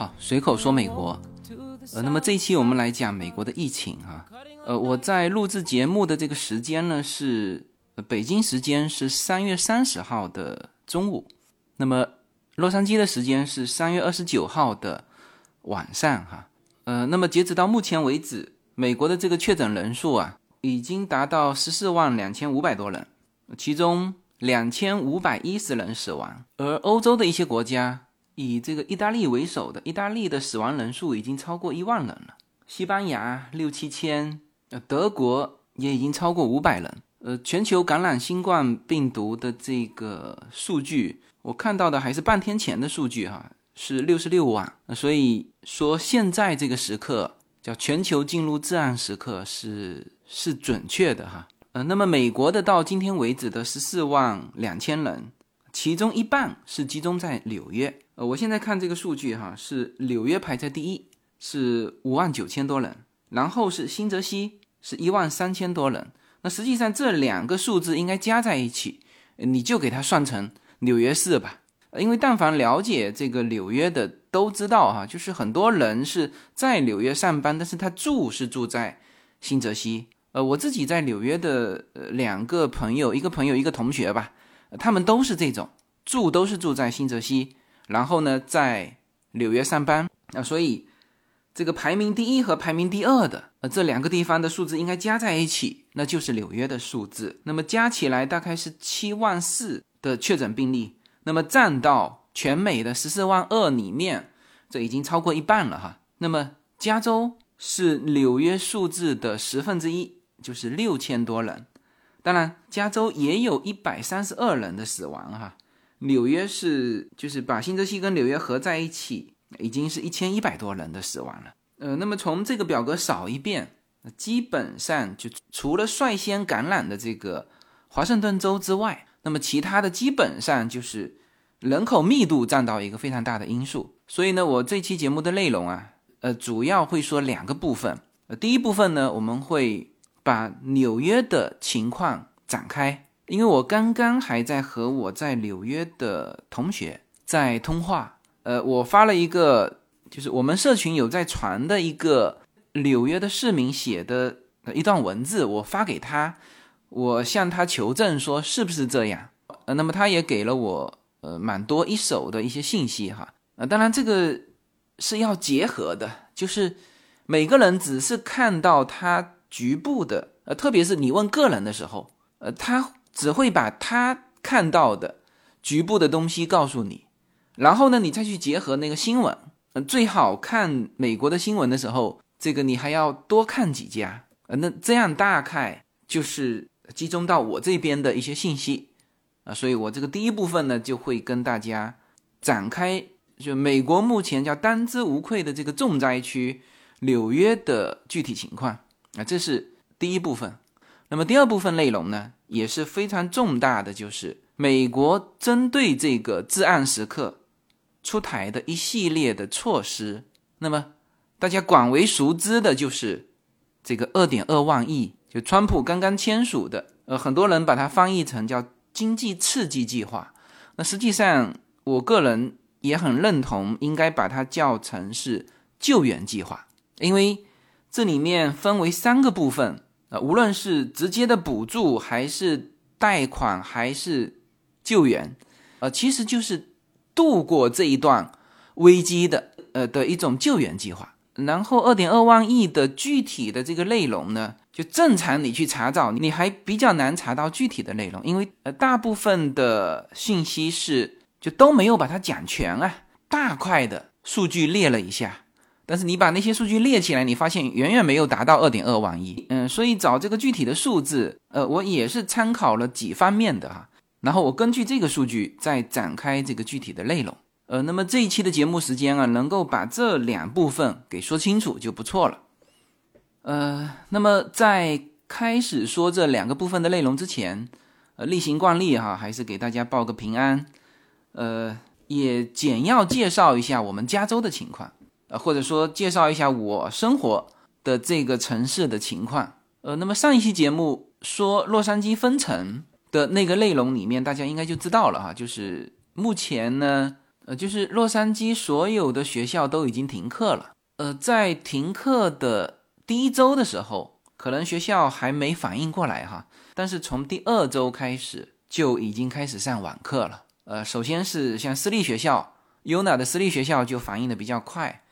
好，随口说美国。呃，那么这一期我们来讲美国的疫情哈。呃，我在录制节目的这个时间呢是北京时间是三月三十号的中午，那么洛杉矶的时间是三月二十九号的晚上哈。呃，那么截止到目前为止，美国的这个确诊人数啊已经达到十四万两千五百多人，其中两千五百一十人死亡，而欧洲的一些国家。以这个意大利为首的，意大利的死亡人数已经超过一万人了。西班牙六七千，呃，德国也已经超过五百人。呃，全球感染新冠病毒的这个数据，我看到的还是半天前的数据哈，是六十六万。所以说现在这个时刻叫全球进入至暗时刻是是准确的哈。呃，那么美国的到今天为止的十四万两千人，其中一半是集中在纽约。我现在看这个数据哈，是纽约排在第一，是五万九千多人，然后是新泽西是一万三千多人。那实际上这两个数字应该加在一起，你就给它算成纽约市吧。因为但凡了解这个纽约的都知道哈，就是很多人是在纽约上班，但是他住是住在新泽西。呃，我自己在纽约的呃两个朋友，一个朋友一个同学吧，他们都是这种住都是住在新泽西。然后呢，在纽约上班啊，所以这个排名第一和排名第二的呃这两个地方的数字应该加在一起，那就是纽约的数字。那么加起来大概是七万四的确诊病例，那么占到全美的十四万二里面，这已经超过一半了哈。那么加州是纽约数字的十分之一，就是六千多人。当然，加州也有一百三十二人的死亡哈。纽约是就是把新泽西跟纽约合在一起，已经是一千一百多人的死亡了。呃，那么从这个表格扫一遍，基本上就除了率先感染的这个华盛顿州之外，那么其他的基本上就是人口密度占到一个非常大的因素。所以呢，我这期节目的内容啊，呃，主要会说两个部分。呃，第一部分呢，我们会把纽约的情况展开。因为我刚刚还在和我在纽约的同学在通话，呃，我发了一个，就是我们社群有在传的一个纽约的市民写的一段文字，我发给他，我向他求证说是不是这样，呃，那么他也给了我呃蛮多一手的一些信息哈，呃，当然这个是要结合的，就是每个人只是看到他局部的，呃，特别是你问个人的时候，呃，他。只会把他看到的局部的东西告诉你，然后呢，你再去结合那个新闻。呃，最好看美国的新闻的时候，这个你还要多看几家。呃，那这样大概就是集中到我这边的一些信息啊。所以我这个第一部分呢，就会跟大家展开，就美国目前叫当之无愧的这个重灾区纽约的具体情况啊，这是第一部分。那么第二部分内容呢？也是非常重大的，就是美国针对这个至暗时刻出台的一系列的措施。那么大家广为熟知的就是这个二点二万亿，就川普刚刚签署的，呃，很多人把它翻译成叫经济刺激计划。那实际上，我个人也很认同，应该把它叫成是救援计划，因为这里面分为三个部分。呃，无论是直接的补助，还是贷款，还是救援，呃，其实就是度过这一段危机的，呃的一种救援计划。然后，二点二万亿的具体的这个内容呢，就正常你去查找，你还比较难查到具体的内容，因为呃，大部分的信息是就都没有把它讲全啊，大块的数据列了一下。但是你把那些数据列起来，你发现远远没有达到二点二万亿。嗯，所以找这个具体的数字，呃，我也是参考了几方面的哈。然后我根据这个数据再展开这个具体的内容。呃，那么这一期的节目时间啊，能够把这两部分给说清楚就不错了。呃，那么在开始说这两个部分的内容之前，呃，例行惯例哈，还是给大家报个平安。呃，也简要介绍一下我们加州的情况。呃，或者说介绍一下我生活的这个城市的情况。呃，那么上一期节目说洛杉矶分城的那个内容里面，大家应该就知道了哈，就是目前呢，呃，就是洛杉矶所有的学校都已经停课了。呃，在停课的第一周的时候，可能学校还没反应过来哈，但是从第二周开始就已经开始上网课了。呃，首先是像私立学校，UNA 的私立学校就反应的比较快，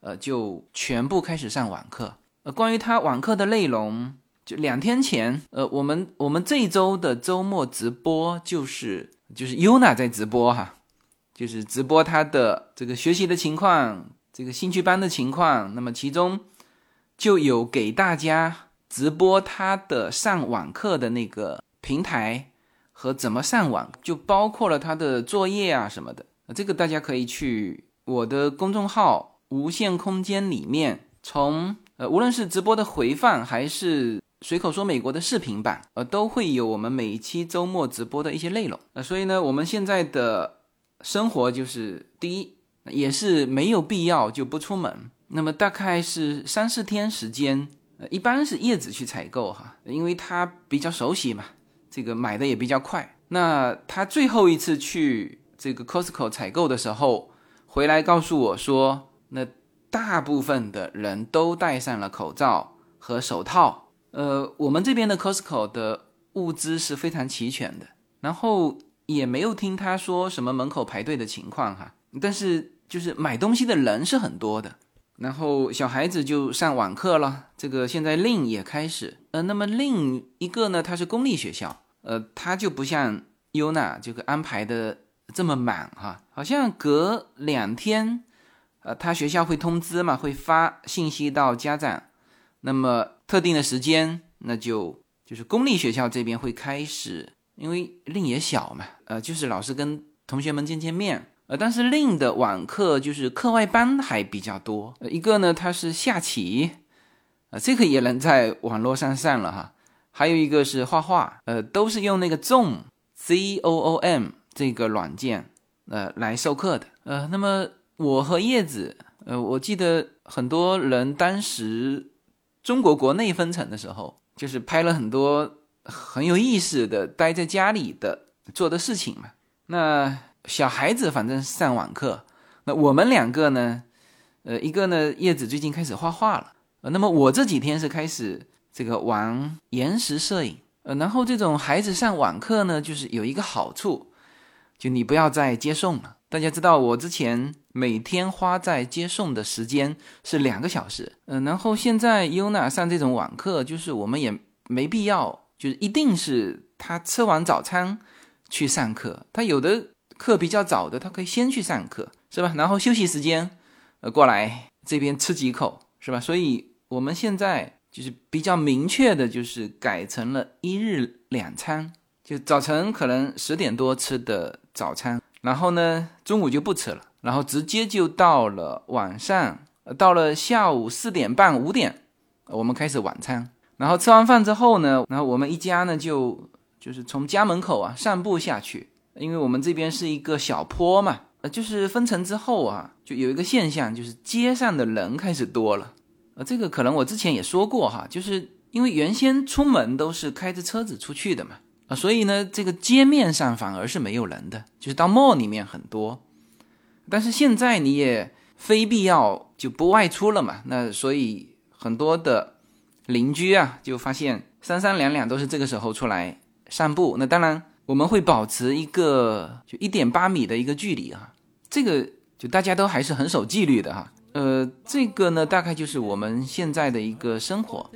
呃，就全部开始上网课。呃，关于他网课的内容，就两天前，呃，我们我们这一周的周末直播就是就是 UNA 在直播哈，就是直播他的这个学习的情况。这个兴趣班的情况，那么其中就有给大家直播他的上网课的那个平台和怎么上网，就包括了他的作业啊什么的。这个大家可以去我的公众号“无限空间”里面，从呃无论是直播的回放还是随口说美国的视频版，呃都会有我们每一期周末直播的一些内容。呃，所以呢，我们现在的生活就是第一。也是没有必要就不出门，那么大概是三四天时间，呃，一般是叶子去采购哈，因为他比较熟悉嘛，这个买的也比较快。那他最后一次去这个 Costco 采购的时候，回来告诉我说，那大部分的人都戴上了口罩和手套。呃，我们这边的 Costco 的物资是非常齐全的，然后也没有听他说什么门口排队的情况哈，但是。就是买东西的人是很多的，然后小孩子就上网课了。这个现在另也开始，呃，那么另一个呢，它是公立学校，呃，它就不像优娜这个安排的这么满哈，好像隔两天，呃，他学校会通知嘛，会发信息到家长，那么特定的时间，那就就是公立学校这边会开始，因为令也小嘛，呃，就是老师跟同学们见见面。呃，但是令的网课就是课外班还比较多。一个呢，它是下棋，啊，这个也能在网络上上了哈。还有一个是画画，呃，都是用那个 Zoom Z O O M 这个软件，呃，来授课的。呃，那么我和叶子，呃，我记得很多人当时中国国内封城的时候，就是拍了很多很有意思的待在家里的做的事情嘛。那。小孩子反正上网课，那我们两个呢？呃，一个呢，叶子最近开始画画了，呃，那么我这几天是开始这个玩延时摄影，呃，然后这种孩子上网课呢，就是有一个好处，就你不要再接送了。大家知道，我之前每天花在接送的时间是两个小时，嗯，然后现在优娜上这种网课，就是我们也没必要，就是一定是他吃完早餐去上课，他有的。课比较早的，他可以先去上课，是吧？然后休息时间，呃，过来这边吃几口，是吧？所以我们现在就是比较明确的，就是改成了一日两餐，就早晨可能十点多吃的早餐，然后呢中午就不吃了，然后直接就到了晚上，到了下午四点半五点，我们开始晚餐，然后吃完饭之后呢，然后我们一家呢就就是从家门口啊散步下去。因为我们这边是一个小坡嘛，呃，就是分层之后啊，就有一个现象，就是街上的人开始多了，呃，这个可能我之前也说过哈，就是因为原先出门都是开着车子出去的嘛，啊，所以呢，这个街面上反而是没有人的，就是到 mall 里面很多，但是现在你也非必要就不外出了嘛，那所以很多的邻居啊，就发现三三两两都是这个时候出来散步，那当然。我们会保持一个就一点八米的一个距离啊，这个就大家都还是很守纪律的哈。呃，这个呢，大概就是我们现在的一个生活。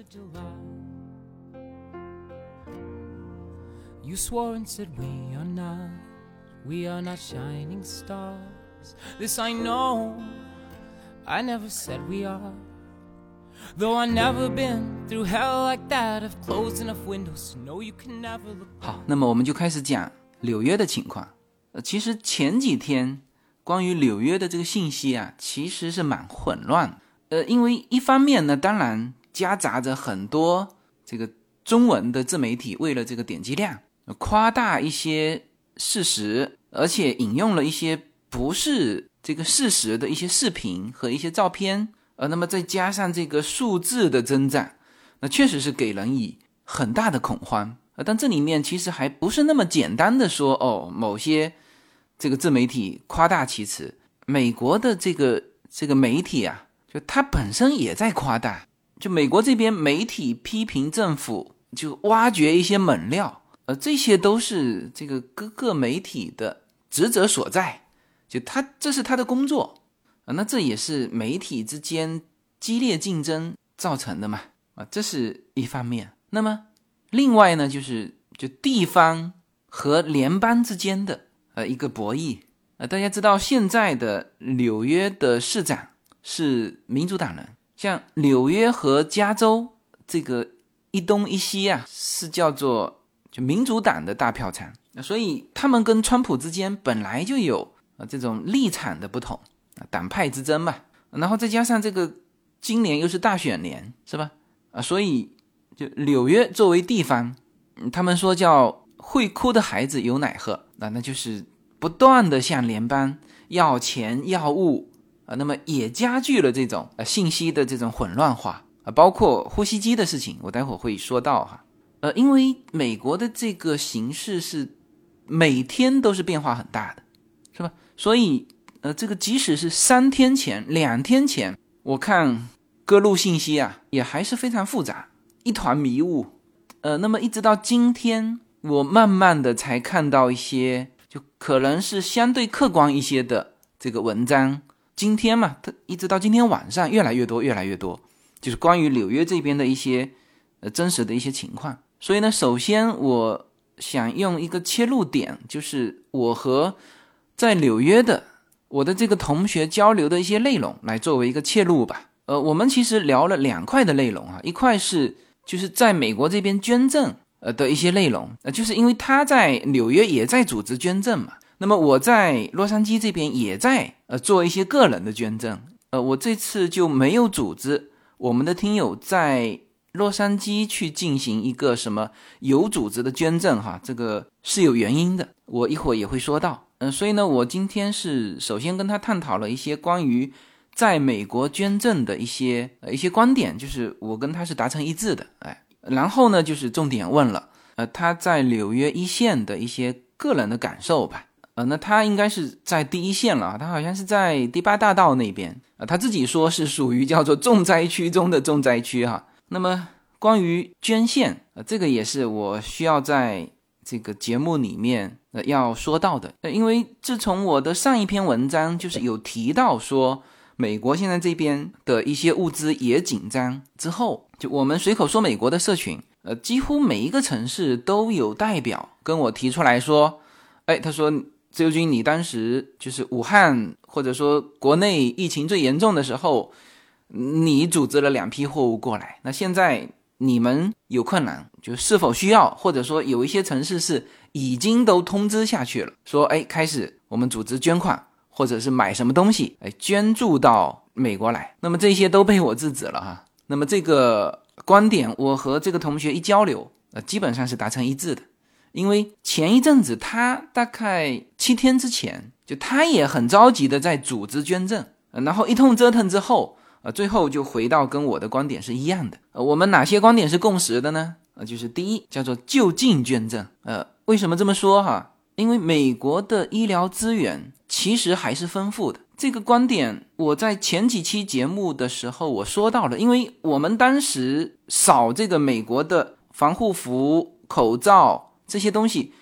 You swore and said we are not. We are not shining stars. This i know. I never said we are. Though i never been through hell like that of close enough windows know you can never look 好，那么我们就开始讲纽约的情况，呃，其实前几天关于纽约的这个信息啊，其实是蛮混乱，呃，因为一方面呢，当然夹杂着很多这个中文的自媒体为了这个点击量。夸大一些事实，而且引用了一些不是这个事实的一些视频和一些照片。呃，那么再加上这个数字的增长，那确实是给人以很大的恐慌。呃，但这里面其实还不是那么简单的说，哦，某些这个自媒体夸大其词，美国的这个这个媒体啊，就它本身也在夸大。就美国这边媒体批评政府，就挖掘一些猛料，呃，这些都是这个各个媒体的职责所在。就他这是他的工作啊，那这也是媒体之间激烈竞争造成的嘛啊，这是一方面。那么另外呢，就是就地方和联邦之间的呃一个博弈。呃，大家知道现在的纽约的市长是民主党人，像纽约和加州这个一东一西啊，是叫做就民主党的大票仓，那所以他们跟川普之间本来就有啊这种立场的不同啊，党派之争嘛。然后再加上这个今年又是大选年，是吧？啊，所以就纽约作为地方，他们说叫会哭的孩子有奶喝，那那就是。不断的向联邦要钱要物啊，那么也加剧了这种呃信息的这种混乱化啊，包括呼吸机的事情，我待会儿会说到哈。呃，因为美国的这个形势是每天都是变化很大的，是吧？所以呃，这个即使是三天前、两天前，我看各路信息啊，也还是非常复杂，一团迷雾。呃，那么一直到今天，我慢慢的才看到一些。就可能是相对客观一些的这个文章，今天嘛，它一直到今天晚上越来越多，越来越多，就是关于纽约这边的一些呃真实的一些情况。所以呢，首先我想用一个切入点，就是我和在纽约的我的这个同学交流的一些内容，来作为一个切入吧。呃，我们其实聊了两块的内容啊，一块是就是在美国这边捐赠。呃的一些内容，呃，就是因为他在纽约也在组织捐赠嘛，那么我在洛杉矶这边也在呃做一些个人的捐赠，呃，我这次就没有组织我们的听友在洛杉矶去进行一个什么有组织的捐赠哈，这个是有原因的，我一会儿也会说到，嗯，所以呢，我今天是首先跟他探讨了一些关于在美国捐赠的一些呃一些观点，就是我跟他是达成一致的，哎。然后呢，就是重点问了，呃，他在纽约一线的一些个人的感受吧，呃，那他应该是在第一线了，他好像是在第八大道那边，啊，他自己说是属于叫做重灾区中的重灾区哈。那么关于捐献，呃，这个也是我需要在这个节目里面呃要说到的，呃，因为自从我的上一篇文章就是有提到说。美国现在这边的一些物资也紧张，之后就我们随口说美国的社群，呃，几乎每一个城市都有代表跟我提出来说，哎，他说自由军，你当时就是武汉或者说国内疫情最严重的时候，你组织了两批货物过来，那现在你们有困难，就是否需要，或者说有一些城市是已经都通知下去了，说哎，开始我们组织捐款。或者是买什么东西，哎，捐助到美国来，那么这些都被我制止了哈。那么这个观点，我和这个同学一交流，呃，基本上是达成一致的。因为前一阵子他大概七天之前，就他也很着急的在组织捐赠，然后一通折腾之后，呃，最后就回到跟我的观点是一样的。呃，我们哪些观点是共识的呢？呃，就是第一叫做就近捐赠。呃，为什么这么说哈？因为美国的医疗资源其实还是丰富的，这个观点我在前几期节目的时候我说到了，因为我们当时扫这个美国的防护服、口罩这些东西，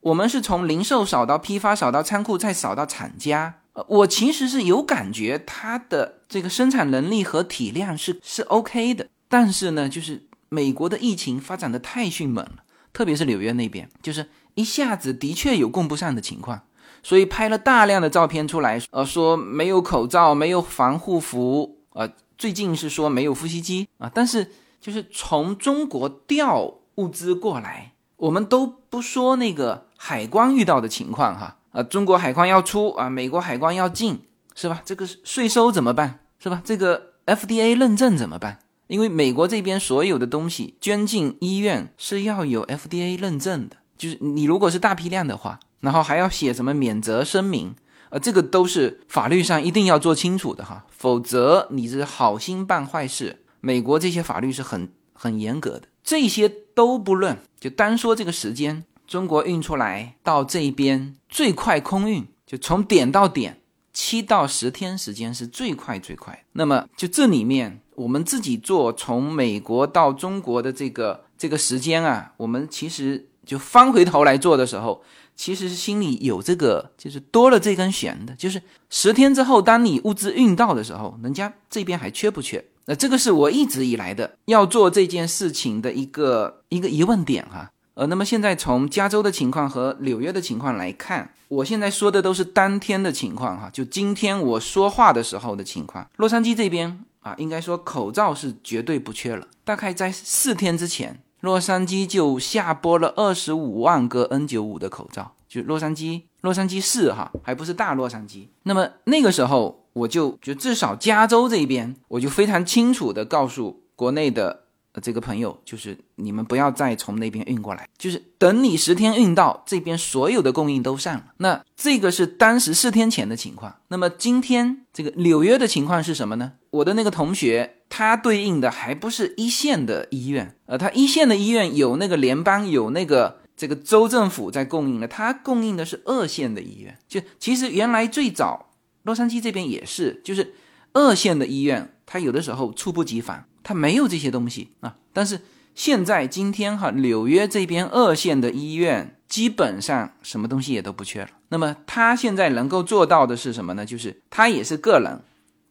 我们是从零售扫到批发，扫到仓库，再扫到厂家。我其实是有感觉它的这个生产能力和体量是是 OK 的，但是呢，就是美国的疫情发展的太迅猛了，特别是纽约那边，就是。一下子的确有供不上的情况，所以拍了大量的照片出来，呃，说没有口罩，没有防护服，呃，最近是说没有呼吸机啊。但是就是从中国调物资过来，我们都不说那个海关遇到的情况哈，啊，中国海关要出啊，美国海关要进，是吧？这个税收怎么办？是吧？这个 FDA 认证怎么办？因为美国这边所有的东西捐进医院是要有 FDA 认证的。就是你如果是大批量的话，然后还要写什么免责声明，呃，这个都是法律上一定要做清楚的哈，否则你是好心办坏事。美国这些法律是很很严格的，这些都不论，就单说这个时间，中国运出来到这边最快空运，就从点到点七到十天时间是最快最快。那么就这里面，我们自己做从美国到中国的这个这个时间啊，我们其实就翻回头来做的时候，其实是心里有这个，就是多了这根弦的，就是十天之后，当你物资运到的时候，人家这边还缺不缺？那这个是我一直以来的要做这件事情的一个一个疑问点哈。呃，那么现在从加州的情况和纽约的情况来看，我现在说的都是当天的情况哈，就今天我说话的时候的情况。洛杉矶这边啊，应该说口罩是绝对不缺了。大概在四天之前，洛杉矶就下播了二十五万个 N95 的口罩，就洛杉矶，洛杉矶市哈，还不是大洛杉矶。那么那个时候，我就就至少加州这边，我就非常清楚的告诉国内的。呃，这个朋友就是你们不要再从那边运过来，就是等你十天运到这边，所有的供应都上了。那这个是当时四天前的情况。那么今天这个纽约的情况是什么呢？我的那个同学，他对应的还不是一线的医院，呃，他一线的医院有那个联邦，有那个这个州政府在供应的，他供应的是二线的医院。就其实原来最早洛杉矶这边也是，就是二线的医院，他有的时候猝不及防。它没有这些东西啊，但是现在今天哈，纽约这边二线的医院基本上什么东西也都不缺了。那么他现在能够做到的是什么呢？就是他也是个人，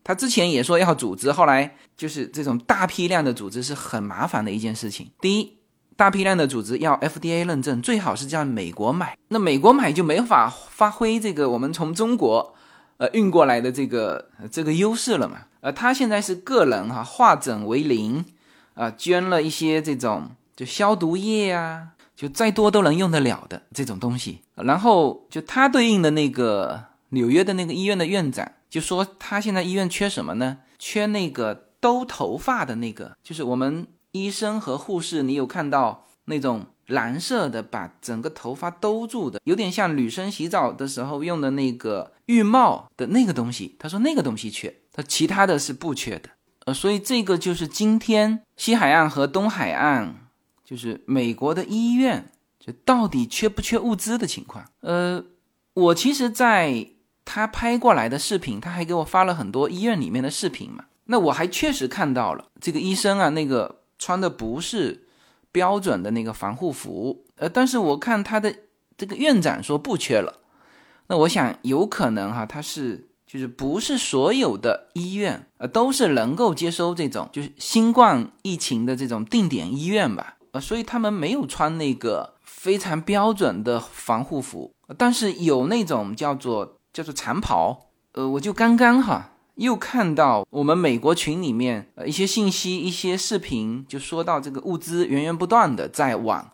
他之前也说要组织，后来就是这种大批量的组织是很麻烦的一件事情。第一，大批量的组织要 FDA 认证，最好是在美国买，那美国买就没法发挥这个我们从中国。呃，运过来的这个这个优势了嘛？呃，他现在是个人哈，化整为零，啊，捐了一些这种就消毒液啊，就再多都能用得了的这种东西。然后就他对应的那个纽约的那个医院的院长就说，他现在医院缺什么呢？缺那个兜头发的那个，就是我们医生和护士，你有看到那种。蓝色的把整个头发兜住的，有点像女生洗澡的时候用的那个浴帽的那个东西。他说那个东西缺，其他的是不缺的。呃，所以这个就是今天西海岸和东海岸，就是美国的医院，就到底缺不缺物资的情况。呃，我其实在他拍过来的视频，他还给我发了很多医院里面的视频嘛。那我还确实看到了这个医生啊，那个穿的不是。标准的那个防护服，呃，但是我看他的这个院长说不缺了，那我想有可能哈，他是就是不是所有的医院呃都是能够接收这种就是新冠疫情的这种定点医院吧，呃，所以他们没有穿那个非常标准的防护服，但是有那种叫做叫做长袍，呃，我就刚刚哈。又看到我们美国群里面呃一些信息、一些视频，就说到这个物资源源不断的在往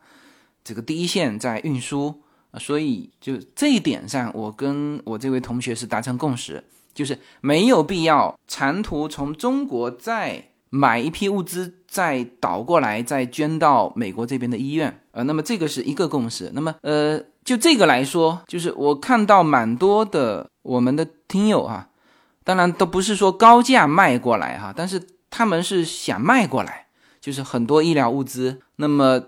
这个第一线在运输所以就这一点上，我跟我这位同学是达成共识，就是没有必要长途从中国再买一批物资，再倒过来再捐到美国这边的医院呃，那么这个是一个共识。那么呃，就这个来说，就是我看到蛮多的我们的听友哈。当然都不是说高价卖过来哈，但是他们是想卖过来，就是很多医疗物资。那么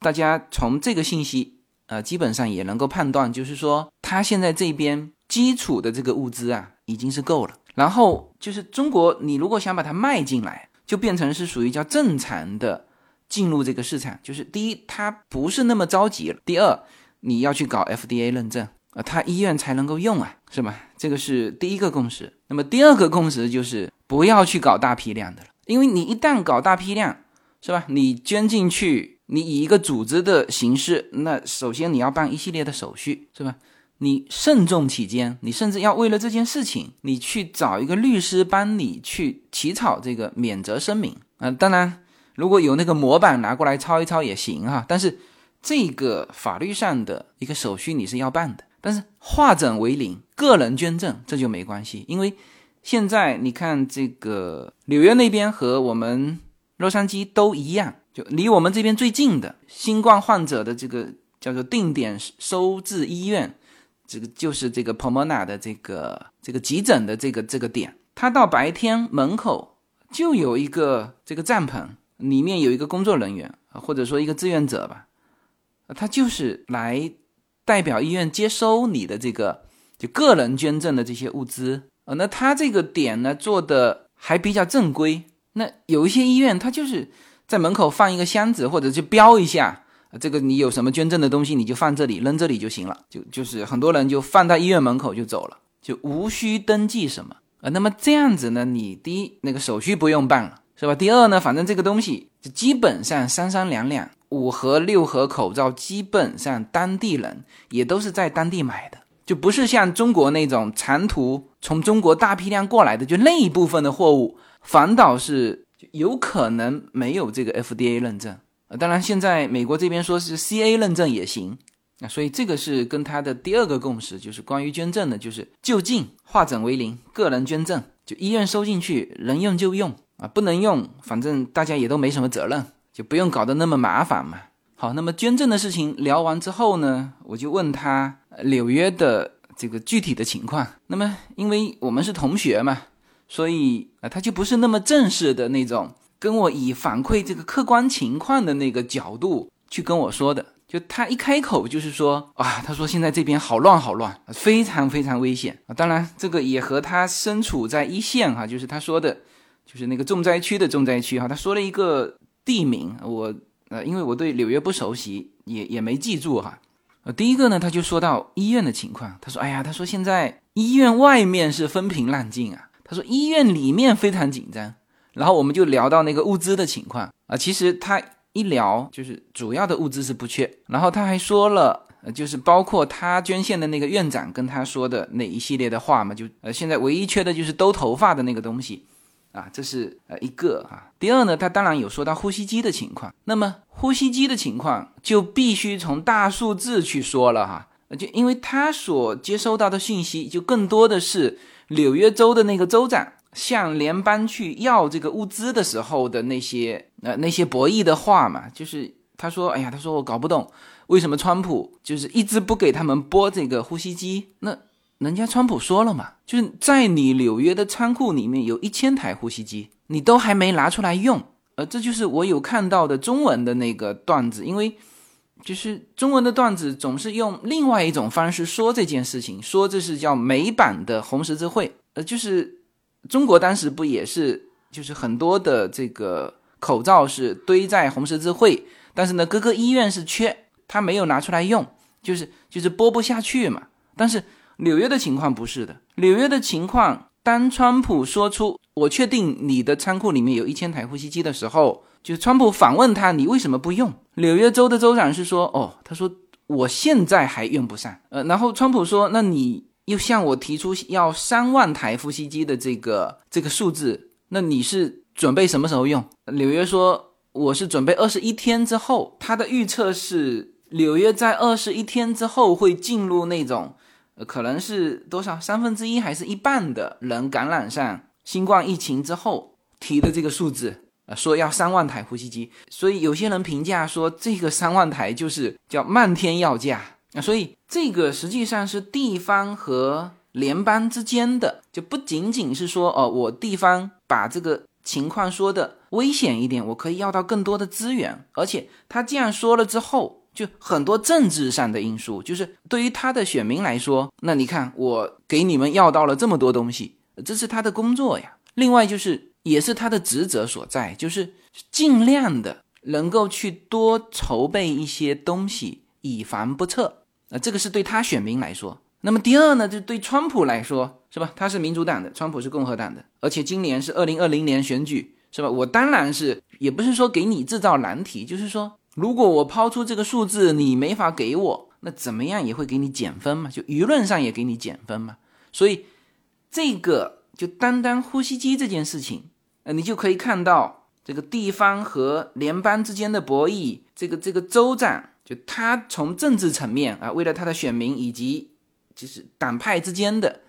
大家从这个信息，呃，基本上也能够判断，就是说他现在这边基础的这个物资啊，已经是够了。然后就是中国，你如果想把它卖进来，就变成是属于叫正常的进入这个市场。就是第一，它不是那么着急了；第二，你要去搞 FDA 认证。啊，他医院才能够用啊，是吧？这个是第一个共识。那么第二个共识就是不要去搞大批量的了，因为你一旦搞大批量，是吧？你捐进去，你以一个组织的形式，那首先你要办一系列的手续，是吧？你慎重起见，你甚至要为了这件事情，你去找一个律师帮你去起草这个免责声明。嗯，当然，如果有那个模板拿过来抄一抄也行哈，但是这个法律上的一个手续你是要办的。但是化整为零，个人捐赠这就没关系，因为现在你看这个纽约那边和我们洛杉矶都一样，就离我们这边最近的新冠患者的这个叫做定点收治医院，这个就是这个 Pomona 的这个这个急诊的这个这个点，他到白天门口就有一个这个帐篷，里面有一个工作人员或者说一个志愿者吧，他就是来。代表医院接收你的这个就个人捐赠的这些物资啊。那他这个点呢做的还比较正规。那有一些医院，他就是在门口放一个箱子，或者就标一下，这个你有什么捐赠的东西，你就放这里，扔这里就行了。就就是很多人就放到医院门口就走了，就无需登记什么啊。那么这样子呢，你第一那个手续不用办了，是吧？第二呢，反正这个东西就基本上三三两两，五盒六盒口罩，基本上当地人也都是在当地买的，就不是像中国那种长途从中国大批量过来的，就那一部分的货物。反倒是有可能没有这个 FDA 认证呃，当然现在美国这边说是 CA 认证也行啊，所以这个是跟他的第二个共识，就是关于捐赠的，就是就近化整为零，个人捐赠，就医院收进去，能用就用啊，不能用，反正大家也都没什么责任，就不用搞得那么麻烦嘛。好，那么捐赠的事情聊完之后呢，我就问他纽约的这个具体的情况。那么因为我们是同学嘛。所以啊，他就不是那么正式的那种，跟我以反馈这个客观情况的那个角度去跟我说的。就他一开口就是说啊，他说现在这边好乱好乱，非常非常危险啊。当然，这个也和他身处在一线哈，就是他说的，就是那个重灾区的重灾区哈。他说了一个地名，我呃，因为我对纽约不熟悉，也也没记住哈。呃，第一个呢，他就说到医院的情况，他说，哎呀，他说现在医院外面是风平浪静啊。他说医院里面非常紧张，然后我们就聊到那个物资的情况啊。其实他一聊就是主要的物资是不缺，然后他还说了，就是包括他捐献的那个院长跟他说的那一系列的话嘛，就呃现在唯一缺的就是兜头发的那个东西啊，这是呃一个啊。第二呢，他当然有说到呼吸机的情况，那么呼吸机的情况就必须从大数字去说了哈，就因为他所接收到的信息就更多的是。纽约州的那个州长向联邦去要这个物资的时候的那些呃那些博弈的话嘛，就是他说，哎呀，他说我搞不懂为什么川普就是一直不给他们拨这个呼吸机。那人家川普说了嘛，就是在你纽约的仓库里面有一千台呼吸机，你都还没拿出来用。呃，这就是我有看到的中文的那个段子，因为。就是中文的段子总是用另外一种方式说这件事情，说这是叫美版的红十字会。呃，就是中国当时不也是，就是很多的这个口罩是堆在红十字会，但是呢，各个医院是缺，他没有拿出来用，就是就是播不下去嘛。但是纽约的情况不是的，纽约的情况，当川普说出“我确定你的仓库里面有一千台呼吸机”的时候。就川普反问他，你为什么不用？纽约州的州长是说，哦，他说我现在还用不上。呃，然后川普说，那你又向我提出要三万台呼吸机的这个这个数字，那你是准备什么时候用？纽约说，我是准备二十一天之后。他的预测是纽约在二十一天之后会进入那种，可能是多少三分之一还是一半的人感染上新冠疫情之后提的这个数字。呃，说要三万台呼吸机，所以有些人评价说这个三万台就是叫漫天要价啊，所以这个实际上是地方和联邦之间的，就不仅仅是说哦，我地方把这个情况说的危险一点，我可以要到更多的资源，而且他这样说了之后，就很多政治上的因素，就是对于他的选民来说，那你看我给你们要到了这么多东西，这是他的工作呀。另外就是。也是他的职责所在，就是尽量的能够去多筹备一些东西，以防不测。啊，这个是对他选民来说。那么第二呢，就对川普来说，是吧？他是民主党的，川普是共和党的，而且今年是二零二零年选举，是吧？我当然是，也不是说给你制造难题，就是说，如果我抛出这个数字，你没法给我，那怎么样也会给你减分嘛？就舆论上也给你减分嘛。所以这个就单单呼吸机这件事情。呃，你就可以看到这个地方和联邦之间的博弈，这个这个州长就他从政治层面啊，为了他的选民以及就是党派之间的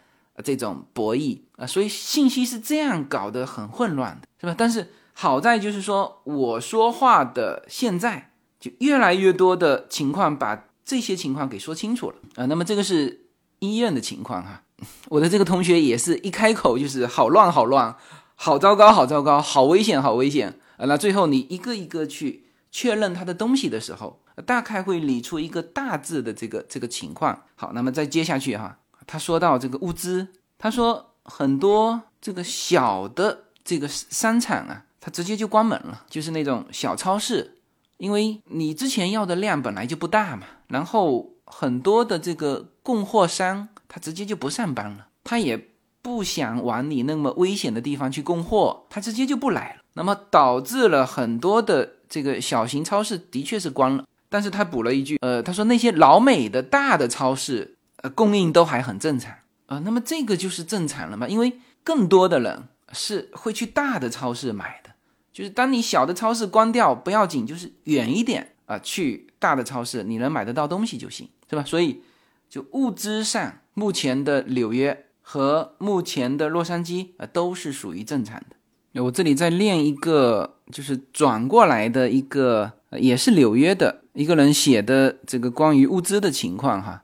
这种博弈啊，所以信息是这样搞得很混乱的，是吧？但是好在就是说我说话的现在就越来越多的情况把这些情况给说清楚了啊。那么这个是医院的情况哈，我的这个同学也是一开口就是好乱好乱。好糟糕，好糟糕，好危险，好危险！啊，那最后你一个一个去确认他的东西的时候，大概会理出一个大致的这个这个情况。好，那么再接下去哈，他说到这个物资，他说很多这个小的这个商场啊，它直接就关门了，就是那种小超市，因为你之前要的量本来就不大嘛，然后很多的这个供货商他直接就不上班了，他也不想往你那么危险的地方去供货，他直接就不来了，那么导致了很多的这个小型超市的确是关了。但是他补了一句，呃，他说那些老美的大的超市，呃，供应都还很正常啊。那么这个就是正常了嘛？因为更多的人是会去大的超市买的，就是当你小的超市关掉不要紧，就是远一点啊，去大的超市你能买得到东西就行，是吧？所以就物资上，目前的纽约和目前的洛杉矶啊，都是属于正常的。我这里再练一个，就是转过来的一个，也是纽约的。一个人写的这个关于物资的情况哈，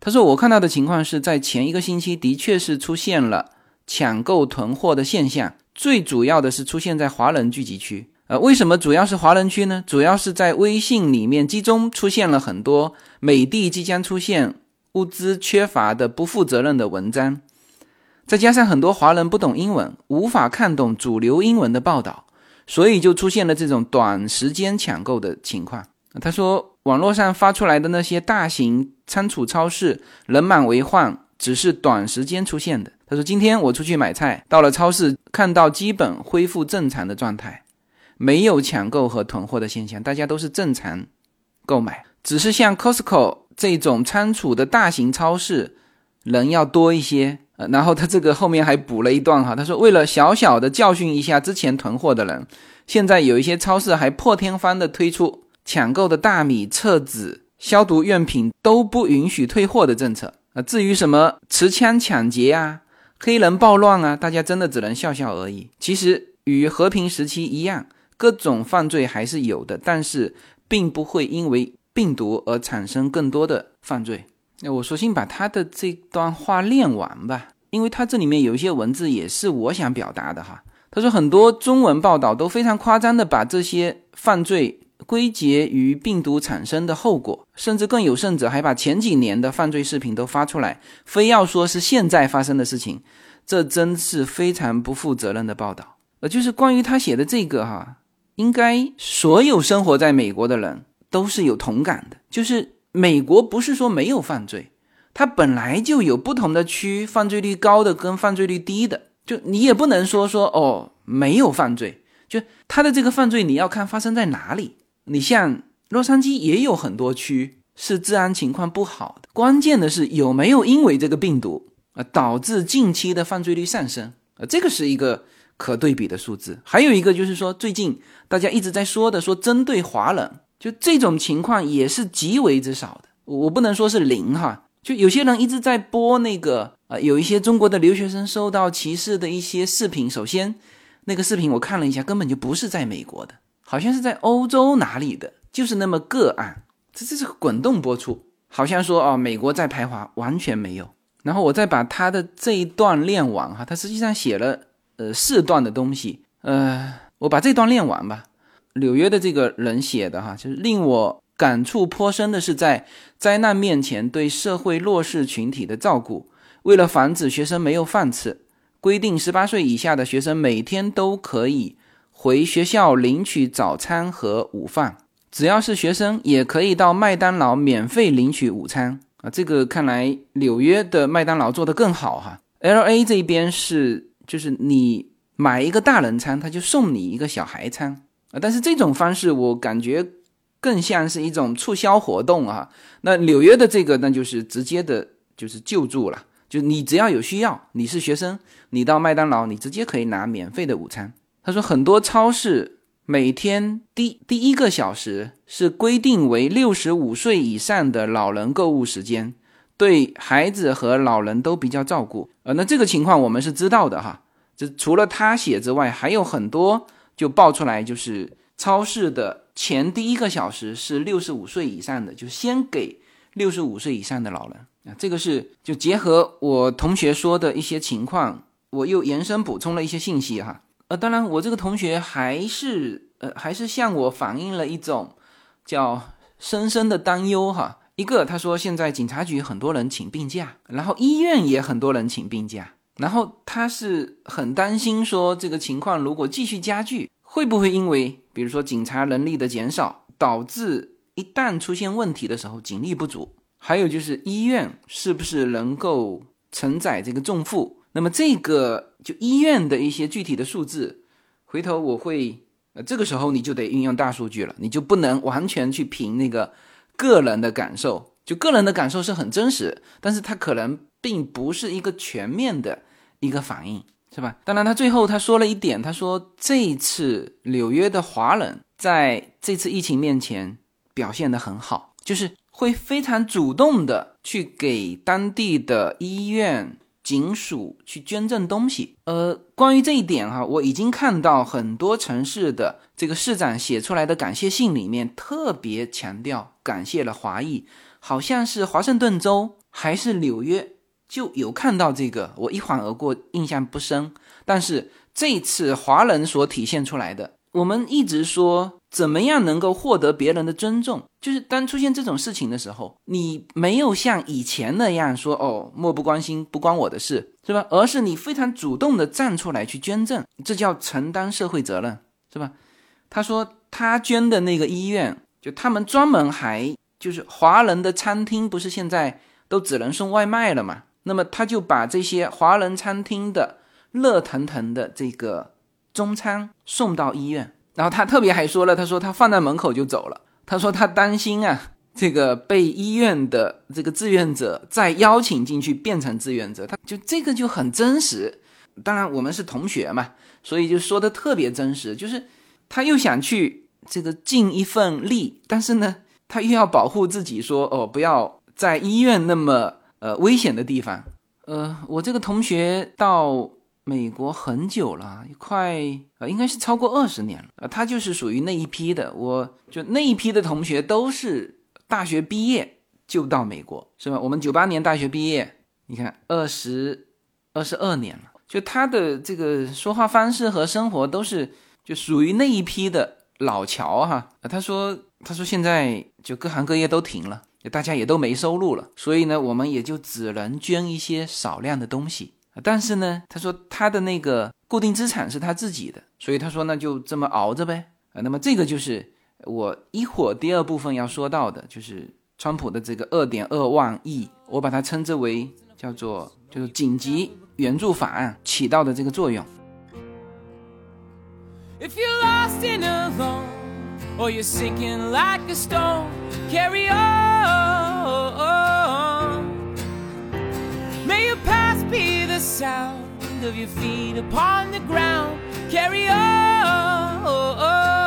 他说我看到的情况是在前一个星期的确是出现了抢购囤货的现象，最主要的是出现在华人聚集区。呃，为什么主要是华人区呢？主要是在微信里面集中出现了很多美的即将出现物资缺乏的不负责任的文章，再加上很多华人不懂英文，无法看懂主流英文的报道，所以就出现了这种短时间抢购的情况。他说，网络上发出来的那些大型仓储超市人满为患，只是短时间出现的。他说，今天我出去买菜，到了超市，看到基本恢复正常的状态，没有抢购和囤货的现象，大家都是正常购买。只是像 Costco 这种仓储的大型超市，人要多一些。然后他这个后面还补了一段哈，他说，为了小小的教训一下之前囤货的人，现在有一些超市还破天荒的推出。抢购的大米、厕纸、消毒用品都不允许退货的政策啊！至于什么持枪抢劫啊、黑人暴乱啊，大家真的只能笑笑而已。其实与和平时期一样，各种犯罪还是有的，但是并不会因为病毒而产生更多的犯罪。那我索性把他的这段话念完吧，因为他这里面有一些文字也是我想表达的哈。他说很多中文报道都非常夸张的把这些犯罪。归结于病毒产生的后果，甚至更有甚者，还把前几年的犯罪视频都发出来，非要说是现在发生的事情，这真是非常不负责任的报道。呃，就是关于他写的这个哈，应该所有生活在美国的人都是有同感的。就是美国不是说没有犯罪，它本来就有不同的区犯罪率高的跟犯罪率低的，就你也不能说说哦没有犯罪，就他的这个犯罪你要看发生在哪里。你像洛杉矶也有很多区是治安情况不好的，关键的是有没有因为这个病毒啊导致近期的犯罪率上升啊，这个是一个可对比的数字。还有一个就是说，最近大家一直在说的，说针对华人，就这种情况也是极为之少的。我不能说是零哈，就有些人一直在播那个啊，有一些中国的留学生受到歧视的一些视频。首先，那个视频我看了一下，根本就不是在美国的。好像是在欧洲哪里的，就是那么？个案，这这是滚动播出，好像说哦，美国在排华，完全没有。然后我再把他的这一段练完哈，他实际上写了呃四段的东西，呃，我把这段练完吧。纽约的这个人写的哈，就是令我感触颇深的是，在灾难面前对社会弱势群体的照顾，为了防止学生没有饭吃，规定十八岁以下的学生每天都可以。回学校领取早餐和午饭，只要是学生也可以到麦当劳免费领取午餐啊！这个看来纽约的麦当劳做得更好哈。L A 这边是就是你买一个大人餐，他就送你一个小孩餐。啊但是这种方式我感觉更像是一种促销活动啊。那纽约的这个那就是直接的就是救助了，就你只要有需要，你是学生，你到麦当劳你直接可以拿免费的午餐。他说，很多超市每天第第一个小时是规定为六十五岁以上的老人购物时间，对孩子和老人都比较照顾。呃，那这个情况我们是知道的哈。这除了他写之外，还有很多就爆出来，就是超市的前第一个小时是六十五岁以上的，就先给六十五岁以上的老人啊。这个是就结合我同学说的一些情况，我又延伸补充了一些信息哈。呃，当然，我这个同学还是呃，还是向我反映了一种叫深深的担忧哈，一个他说现在警察局很多人请病假，然后医院也很多人请病假，然后他是很担心说这个情况如果继续加剧，会不会因为比如说警察能力的减少，导致一旦出现问题的时候警力不足，还有就是医院是不是能够承载这个重负？那么这个就医院的一些具体的数字，回头我会，呃，这个时候你就得运用大数据了，你就不能完全去凭那个个人的感受，就个人的感受是很真实，但是它可能并不是一个全面的一个反应，是吧？当然，他最后他说了一点，他说这一次纽约的华人在这次疫情面前表现得很好，就是会非常主动的去给当地的医院。警署去捐赠东西，呃，关于这一点哈，我已经看到很多城市的这个市长写出来的感谢信里面特别强调感谢了华裔，好像是华盛顿州还是纽约就有看到这个，我一晃而过，印象不深。但是这次华人所体现出来的。我们一直说怎么样能够获得别人的尊重，就是当出现这种事情的时候，你没有像以前那样说哦漠不关心，不关我的事，是吧？而是你非常主动的站出来去捐赠，这叫承担社会责任，是吧？他说他捐的那个医院，就他们专门还就是华人的餐厅，不是现在都只能送外卖了嘛？那么他就把这些华人餐厅的热腾腾的这个。中餐送到医院，然后他特别还说了，他说他放在门口就走了。他说他担心啊，这个被医院的这个志愿者再邀请进去变成志愿者，他就这个就很真实。当然我们是同学嘛，所以就说的特别真实。就是他又想去这个尽一份力，但是呢，他又要保护自己，说哦不要在医院那么呃危险的地方。呃，我这个同学到。美国很久了，快呃，应该是超过二十年了。呃，他就是属于那一批的，我就那一批的同学都是大学毕业就到美国，是吧？我们九八年大学毕业，你看二十二十二年了，就他的这个说话方式和生活都是就属于那一批的老乔哈。他说他说现在就各行各业都停了，大家也都没收入了，所以呢，我们也就只能捐一些少量的东西。但是呢，他说他的那个固定资产是他自己的，所以他说那就这么熬着呗。啊，那么这个就是我一会儿第二部分要说到的，就是川普的这个二点二万亿，我把它称之为叫做就是紧急援助法案起到的这个作用。If you're lost in alone, or you're sinking like a stone, carry on. May your past be the sound of your feet upon the ground. Carry on.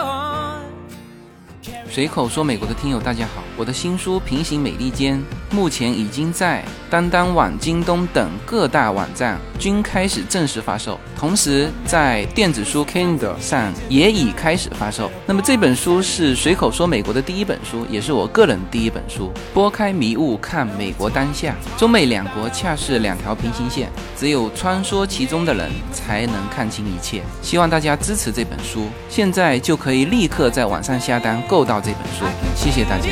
随口说美国的听友大家好，我的新书《平行美利坚》目前已经在当当网、京东等各大网站均开始正式发售，同时在电子书 Kindle 上也已开始发售。那么这本书是随口说美国的第一本书，也是我个人第一本书。拨开迷雾看美国当下，中美两国恰是两条平行线，只有穿梭其中的人才能看清一切。希望大家支持这本书，现在就可以立刻在网上下单购到。这本书，谢谢大家。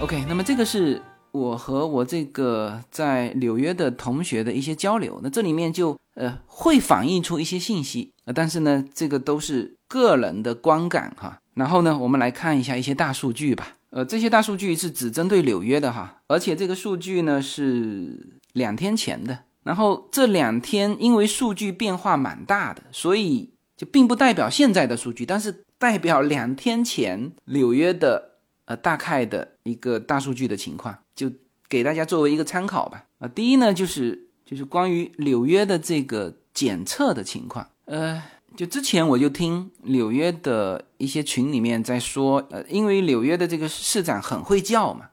OK，那么这个是我和我这个在纽约的同学的一些交流，那这里面就呃会反映出一些信息，呃，但是呢，这个都是个人的观感哈。然后呢，我们来看一下一些大数据吧。呃，这些大数据是只针对纽约的哈，而且这个数据呢是两天前的。然后这两天因为数据变化蛮大的，所以。就并不代表现在的数据，但是代表两天前纽约的呃大概的一个大数据的情况，就给大家作为一个参考吧。啊，第一呢就是就是关于纽约的这个检测的情况，呃，就之前我就听纽约的一些群里面在说，呃，因为纽约的这个市长很会叫嘛，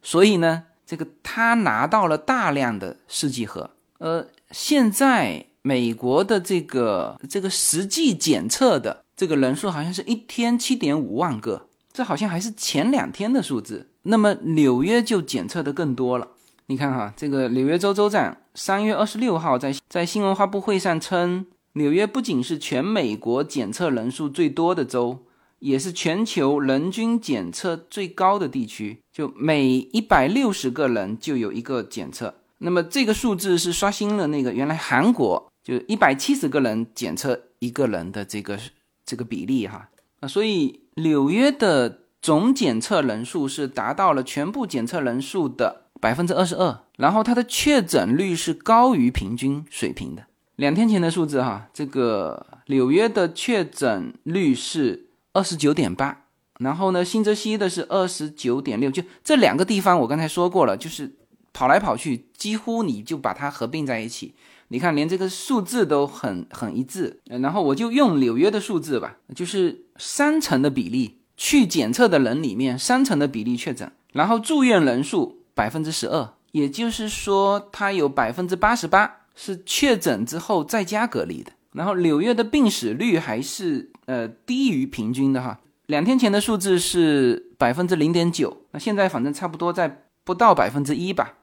所以呢，这个他拿到了大量的试剂盒，呃，现在。美国的这个这个实际检测的这个人数好像是一天七点五万个，这好像还是前两天的数字。那么纽约就检测的更多了。你看哈，这个纽约州州长三月二十六号在在新闻发布会上称，纽约不仅是全美国检测人数最多的州，也是全球人均检测最高的地区，就每一百六十个人就有一个检测。那么这个数字是刷新了那个原来韩国就一百七十个人检测一个人的这个这个比例哈啊，所以纽约的总检测人数是达到了全部检测人数的百分之二十二，然后它的确诊率是高于平均水平的。两天前的数字哈，这个纽约的确诊率是二十九点八，然后呢，新泽西的是二十九点六，就这两个地方我刚才说过了，就是跑来跑去，几乎你就把它合并在一起。你看，连这个数字都很很一致。然后我就用纽约的数字吧，就是三成的比例去检测的人里面，三成的比例确诊，然后住院人数百分之十二，也就是说，它有百分之八十八。是确诊之后在家隔离的，然后纽约的病死率还是呃低于平均的哈。两天前的数字是百分之零点九，那现在反正差不多在不到百分之一吧。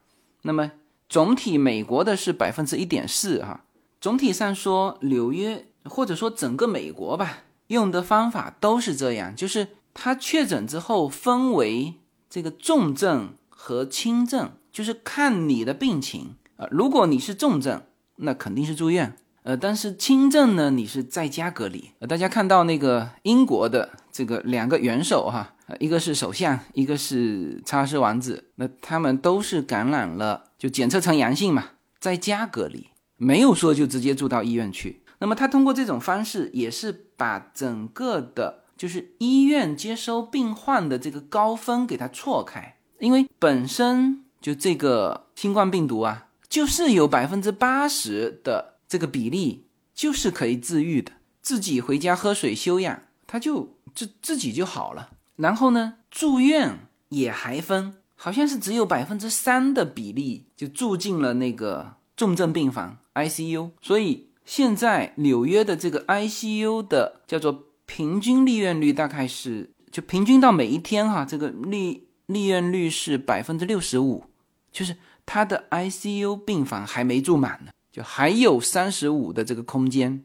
那么总体美国的是百分之一点四哈。总体上说，纽约或者说整个美国吧，用的方法都是这样，就是他确诊之后分为这个重症和轻症，就是看你的病情。呃，如果你是重症，那肯定是住院。呃，但是轻症呢，你是在家隔离。呃，大家看到那个英国的这个两个元首哈，一个是首相，一个是查尔斯王子，那他们都是感染了，就检测成阳性嘛，在家隔离，没有说就直接住到医院去。那么他通过这种方式，也是把整个的，就是医院接收病患的这个高峰给它错开，因为本身就这个新冠病毒啊。就是有百分之八十的这个比例，就是可以治愈的。自己回家喝水休养，他就自自己就好了。然后呢，住院也还分，好像是只有百分之三的比例就住进了那个重症病房 ICU。所以现在纽约的这个 ICU 的叫做平均利润率大概是，就平均到每一天哈，这个利利润率是百分之六十五，就是。他的 ICU 病房还没住满呢，就还有三十五的这个空间。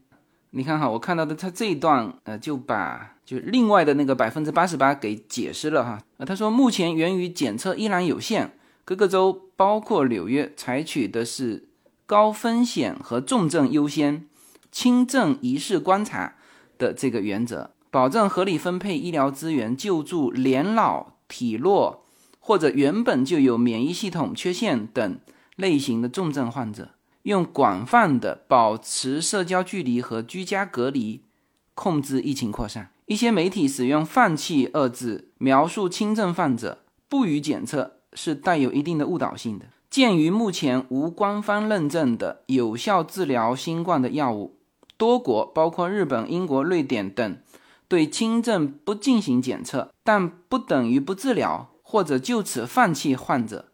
你看哈，我看到的他这一段，呃，就把就另外的那个百分之八十八给解释了哈。呃，他说目前源于检测依然有限，各个州包括纽约采取的是高风险和重症优先、轻症疑似观察的这个原则，保证合理分配医疗资源，救助年老体弱。或者原本就有免疫系统缺陷等类型的重症患者，用广泛的保持社交距离和居家隔离控制疫情扩散。一些媒体使用“放弃”二字描述轻症患者不予检测，是带有一定的误导性的。鉴于目前无官方认证的有效治疗新冠的药物，多国包括日本、英国、瑞典等对轻症不进行检测，但不等于不治疗。或者就此放弃患者，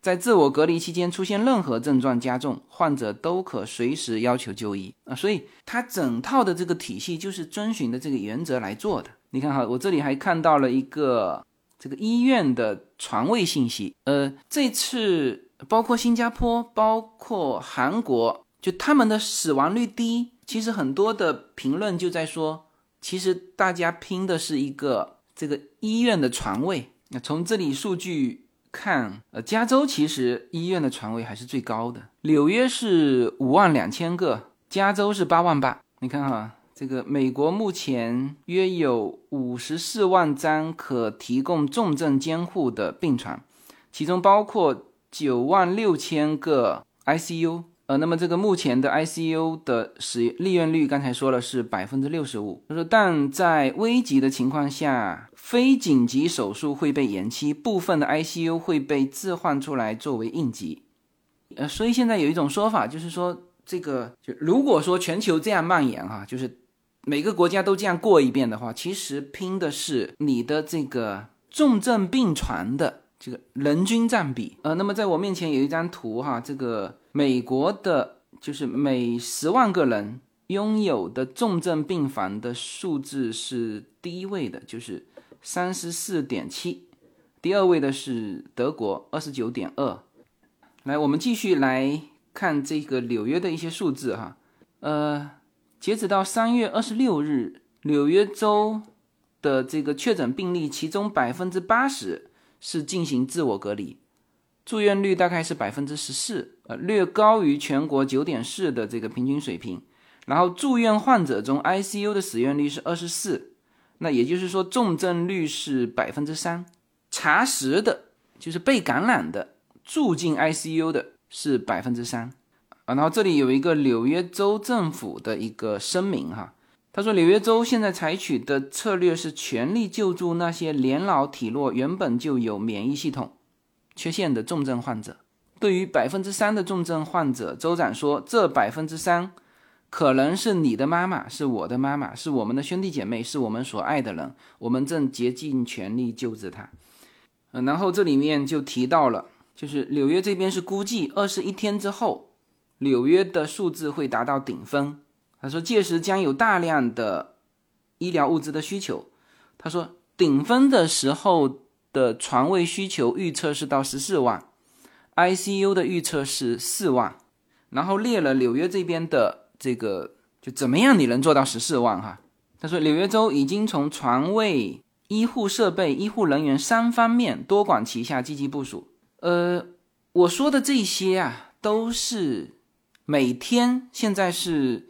在自我隔离期间出现任何症状加重，患者都可随时要求就医啊。所以它整套的这个体系就是遵循的这个原则来做的。你看哈，我这里还看到了一个这个医院的床位信息。呃，这次包括新加坡、包括韩国，就他们的死亡率低。其实很多的评论就在说，其实大家拼的是一个这个医院的床位。那从这里数据看，呃，加州其实医院的床位还是最高的。纽约是五万两千个，加州是八万八。你看哈，这个美国目前约有五十四万张可提供重症监护的病床，其中包括九万六千个 ICU。呃，那么这个目前的 ICU 的使利润率，刚才说了是百分之六十五。他说，但在危急的情况下，非紧急手术会被延期，部分的 ICU 会被置换出来作为应急。呃，所以现在有一种说法，就是说这个就如果说全球这样蔓延哈，就是每个国家都这样过一遍的话，其实拼的是你的这个重症病床的这个人均占比。呃，那么在我面前有一张图哈，这个。美国的，就是每十万个人拥有的重症病房的数字是第一位的，就是三十四点七，第二位的是德国二十九点二。来，我们继续来看这个纽约的一些数字哈，呃，截止到三月二十六日，纽约州的这个确诊病例，其中百分之八十是进行自我隔离，住院率大概是百分之十四，呃，略高于全国九点四的这个平均水平。然后住院患者中，ICU 的死院率是二十四，那也就是说重症率是百分之三，查实的就是被感染的住进 ICU 的是百分之三。啊，然后这里有一个纽约州政府的一个声明哈。他说，纽约州现在采取的策略是全力救助那些年老体弱、原本就有免疫系统缺陷的重症患者。对于百分之三的重症患者，州长说，这百分之三可能是你的妈妈，是我的妈妈，是我们的兄弟姐妹，是我们所爱的人。我们正竭尽全力救治他。嗯，然后这里面就提到了，就是纽约这边是估计二十一天之后，纽约的数字会达到顶峰。他说，届时将有大量的医疗物资的需求。他说，顶峰的时候的床位需求预测是到十四万，ICU 的预测是四万，然后列了纽约这边的这个就怎么样你能做到十四万哈？他说，纽约州已经从床位、医护设备、医护人员三方面多管齐下，积极部署。呃，我说的这些啊，都是每天现在是。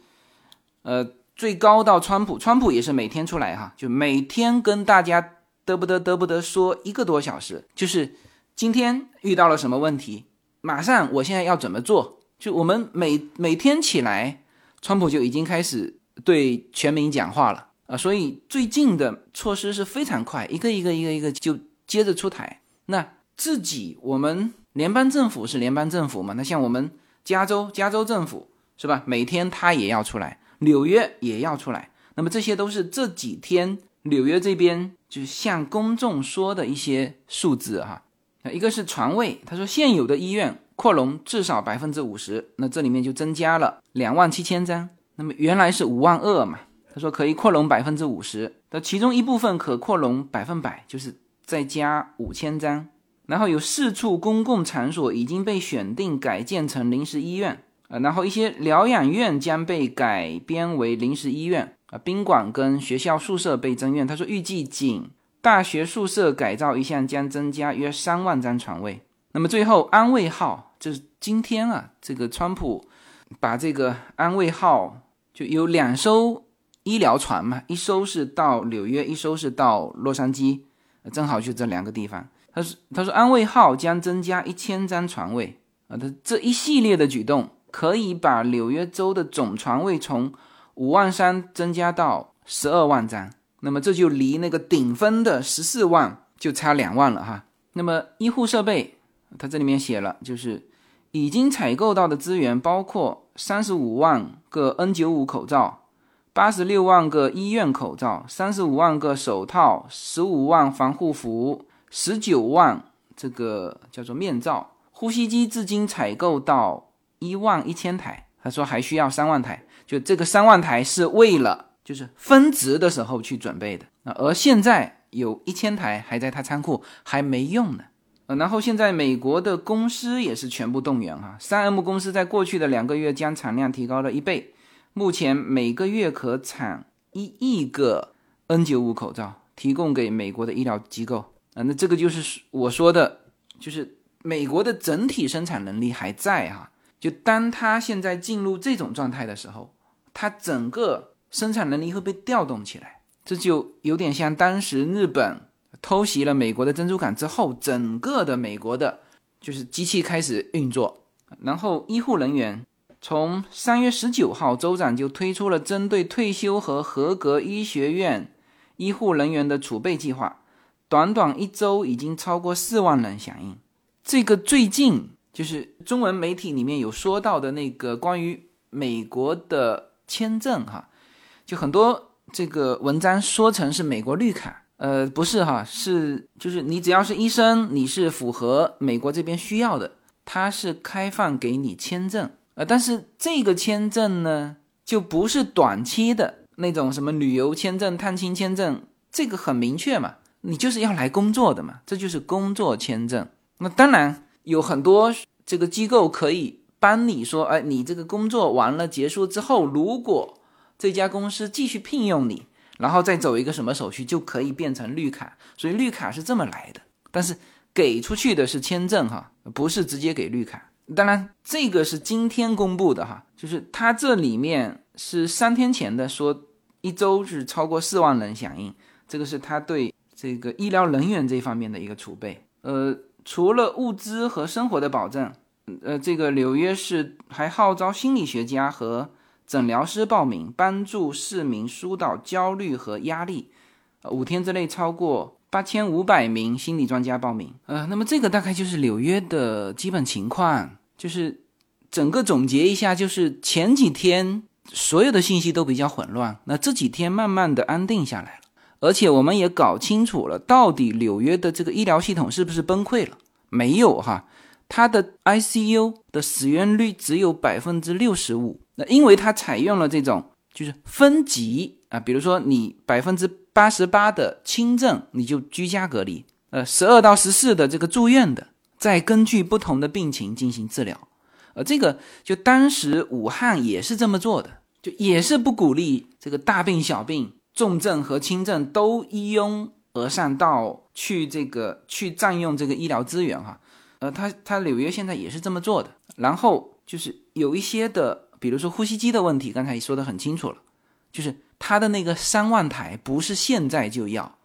呃，最高到川普，川普也是每天出来哈，就每天跟大家得不得得不得说一个多小时，就是今天遇到了什么问题，马上我现在要怎么做？就我们每每天起来，川普就已经开始对全民讲话了啊，所以最近的措施是非常快，一个一个一个一个就接着出台。那自己我们联邦政府是联邦政府嘛？那像我们加州，加州政府是吧？每天他也要出来。纽约也要出来，那么这些都是这几天纽约这边就是向公众说的一些数字哈。那一个是床位，他说现有的医院扩容至少百分之五十，那这里面就增加了两万七千张。那么原来是五万二嘛，他说可以扩容百分之五十，那其中一部分可扩容百分百，就是再加五千张。然后有四处公共场所已经被选定改建成临时医院。呃，然后一些疗养院将被改编为临时医院啊，宾馆跟学校宿舍被增院。他说，预计仅大学宿舍改造一项将增加约三万张床位。那么最后，安慰号就是今天啊，这个川普把这个安慰号就有两艘医疗船嘛，一艘是到纽约，一艘是到洛杉矶，正好就这两个地方。他说，他说安慰号将增加一千张床位啊，他这一系列的举动。可以把纽约州的总床位从五万三增加到十二万张，那么这就离那个顶峰的十四万就差两万了哈。那么医护设备，它这里面写了，就是已经采购到的资源包括三十五万个 N 九五口罩、八十六万个医院口罩、三十五万个手套、十五万防护服、十九万这个叫做面罩、呼吸机，至今采购到。一万一千台，他说还需要三万台，就这个三万台是为了就是分值的时候去准备的啊，而现在有一千台还在他仓库还没用呢，然后现在美国的公司也是全部动员哈，三 M 公司在过去的两个月将产量提高了一倍，目前每个月可产一亿个 N 九五口罩，提供给美国的医疗机构啊，那这个就是我说的，就是美国的整体生产能力还在哈。就当他现在进入这种状态的时候，他整个生产能力会被调动起来，这就有点像当时日本偷袭了美国的珍珠港之后，整个的美国的，就是机器开始运作。然后医护人员从三月十九号，州长就推出了针对退休和合格医学院医护人员的储备计划，短短一周已经超过四万人响应。这个最近。就是中文媒体里面有说到的那个关于美国的签证哈，就很多这个文章说成是美国绿卡，呃，不是哈，是就是你只要是医生，你是符合美国这边需要的，它是开放给你签证，呃，但是这个签证呢，就不是短期的那种什么旅游签证、探亲签证，这个很明确嘛，你就是要来工作的嘛，这就是工作签证，那当然。有很多这个机构可以帮你说，哎，你这个工作完了结束之后，如果这家公司继续聘用你，然后再走一个什么手续就可以变成绿卡，所以绿卡是这么来的。但是给出去的是签证哈，不是直接给绿卡。当然这个是今天公布的哈，就是它这里面是三天前的说一周是超过四万人响应，这个是他对这个医疗人员这方面的一个储备。呃，除了物资和生活的保证，呃，这个纽约市还号召心理学家和。诊疗师报名，帮助市民疏导焦虑和压力。五天之内超过八千五百名心理专家报名。呃，那么这个大概就是纽约的基本情况。就是整个总结一下，就是前几天所有的信息都比较混乱，那这几天慢慢的安定下来。而且我们也搞清楚了，到底纽约的这个医疗系统是不是崩溃了？没有哈，它的 ICU 的死亡率只有百分之六十五。那因为它采用了这种就是分级啊，比如说你百分之八十八的轻症，你就居家隔离；呃，十二到十四的这个住院的，再根据不同的病情进行治疗。呃，这个就当时武汉也是这么做的，就也是不鼓励这个大病小病、重症和轻症都一拥而上到去这个去占用这个医疗资源哈。呃，他他纽约现在也是这么做的，然后就是有一些的。比如说呼吸机的问题，刚才也说的很清楚了，就是他的那个三万台不是现在就要，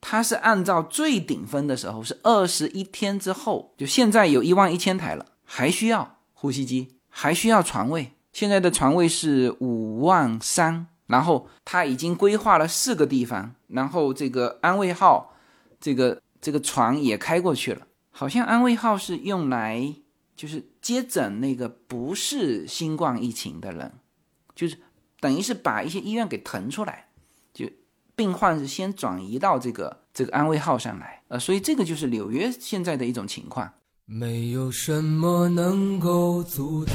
它是按照最顶峰的时候是二十一天之后，就现在有一万一千台了，还需要呼吸机，还需要床位，现在的床位是五万三，然后他已经规划了四个地方，然后这个安慰号，这个这个床也开过去了，好像安慰号是用来。就是接诊那个不是新冠疫情的人，就是等于是把一些医院给腾出来，就病患是先转移到这个这个安慰号上来，呃，所以这个就是纽约现在的一种情况。没有什么能够阻挡，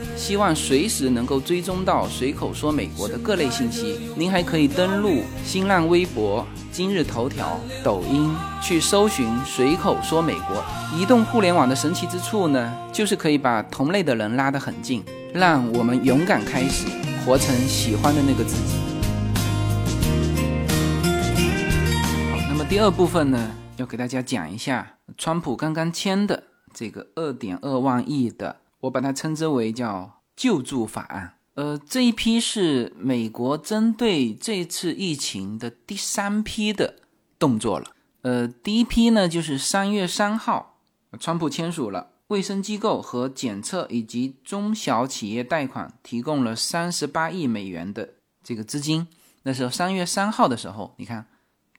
希望随时能够追踪到随口说美国的各类信息。您还可以登录新浪微博、今日头条、抖音去搜寻“随口说美国”。移动互联网的神奇之处呢，就是可以把同类的人拉得很近，让我们勇敢开始，活成喜欢的那个自己。好，那么第二部分呢，要给大家讲一下川普刚刚签的这个二点二万亿的。我把它称之为叫救助法案。呃，这一批是美国针对这次疫情的第三批的动作了。呃，第一批呢，就是三月三号，川普签署了卫生机构和检测以及中小企业贷款提供了三十八亿美元的这个资金。那时候三月三号的时候，你看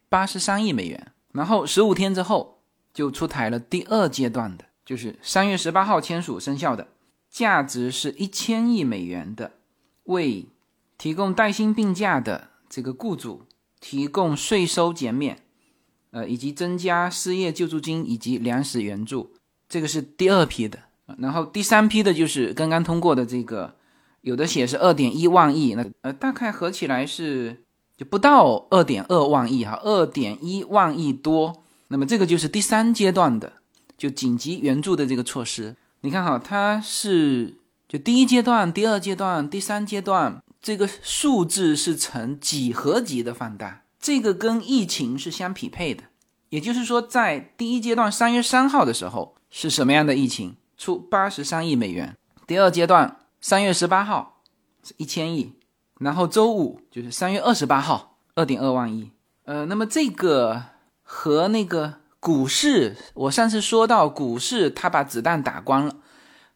八十三亿美元。然后十五天之后就出台了第二阶段的。就是三月十八号签署生效的，价值是一千亿美元的，为提供带薪病假的这个雇主提供税收减免，呃，以及增加失业救助金以及粮食援助，这个是第二批的。然后第三批的就是刚刚通过的这个，有的写是二点一万亿，那呃大概合起来是就不到二点二万亿哈，二点一万亿多。那么这个就是第三阶段的。就紧急援助的这个措施，你看哈，它是就第一阶段、第二阶段、第三阶段，这个数字是呈几何级的放大，这个跟疫情是相匹配的。也就是说，在第一阶段三月三号的时候是什么样的疫情？出八十三亿美元。第二阶段三月十八号是一千亿，然后周五就是三月二十八号二点二万亿。呃，那么这个和那个。股市，我上次说到股市，它把子弹打光了，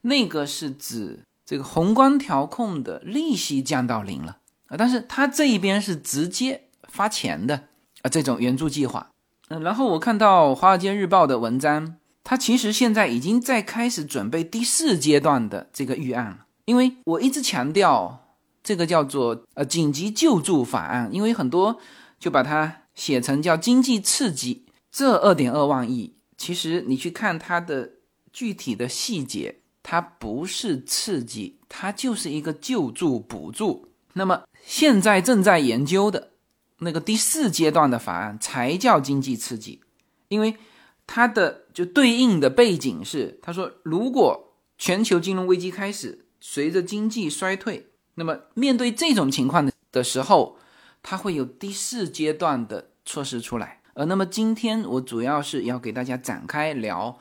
那个是指这个宏观调控的利息降到零了，啊，但是他这一边是直接发钱的啊，这种援助计划。嗯，然后我看到《华尔街日报》的文章，它其实现在已经在开始准备第四阶段的这个预案了。因为我一直强调这个叫做呃紧急救助法案，因为很多就把它写成叫经济刺激。这二点二万亿，其实你去看它的具体的细节，它不是刺激，它就是一个救助补助。那么现在正在研究的。那个第四阶段的法案才叫经济刺激，因为它的就对应的背景是，他说如果全球金融危机开始，随着经济衰退，那么面对这种情况的的时候，它会有第四阶段的措施出来。呃，那么今天我主要是要给大家展开聊，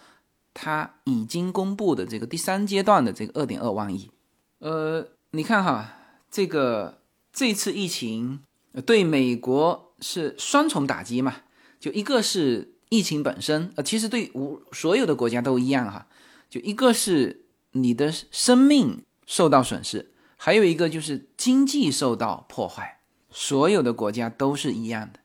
它已经公布的这个第三阶段的这个二点二万亿。呃，你看哈，这个这次疫情。对美国是双重打击嘛？就一个是疫情本身，呃，其实对无所有的国家都一样哈。就一个是你的生命受到损失，还有一个就是经济受到破坏，所有的国家都是一样的。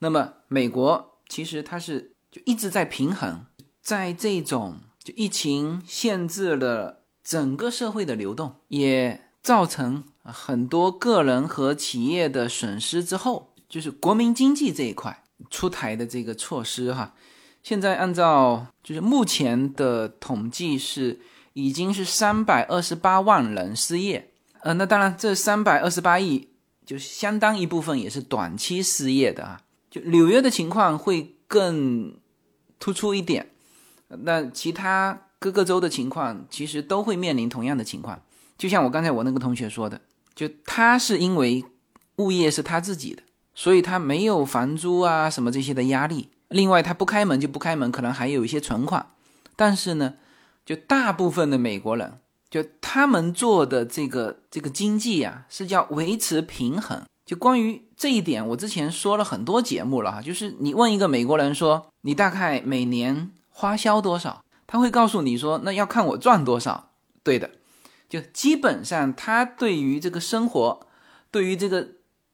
那么美国其实它是就一直在平衡，在这种就疫情限制了整个社会的流动，也造成。很多个人和企业的损失之后，就是国民经济这一块出台的这个措施哈。现在按照就是目前的统计是已经是三百二十八万人失业，呃，那当然这三百二十八亿就相当一部分也是短期失业的啊。就纽约的情况会更突出一点，那其他各个州的情况其实都会面临同样的情况。就像我刚才我那个同学说的。就他是因为物业是他自己的，所以他没有房租啊什么这些的压力。另外，他不开门就不开门，可能还有一些存款。但是呢，就大部分的美国人，就他们做的这个这个经济啊，是叫维持平衡。就关于这一点，我之前说了很多节目了哈。就是你问一个美国人说，你大概每年花销多少，他会告诉你说，那要看我赚多少。对的。就基本上，他对于这个生活，对于这个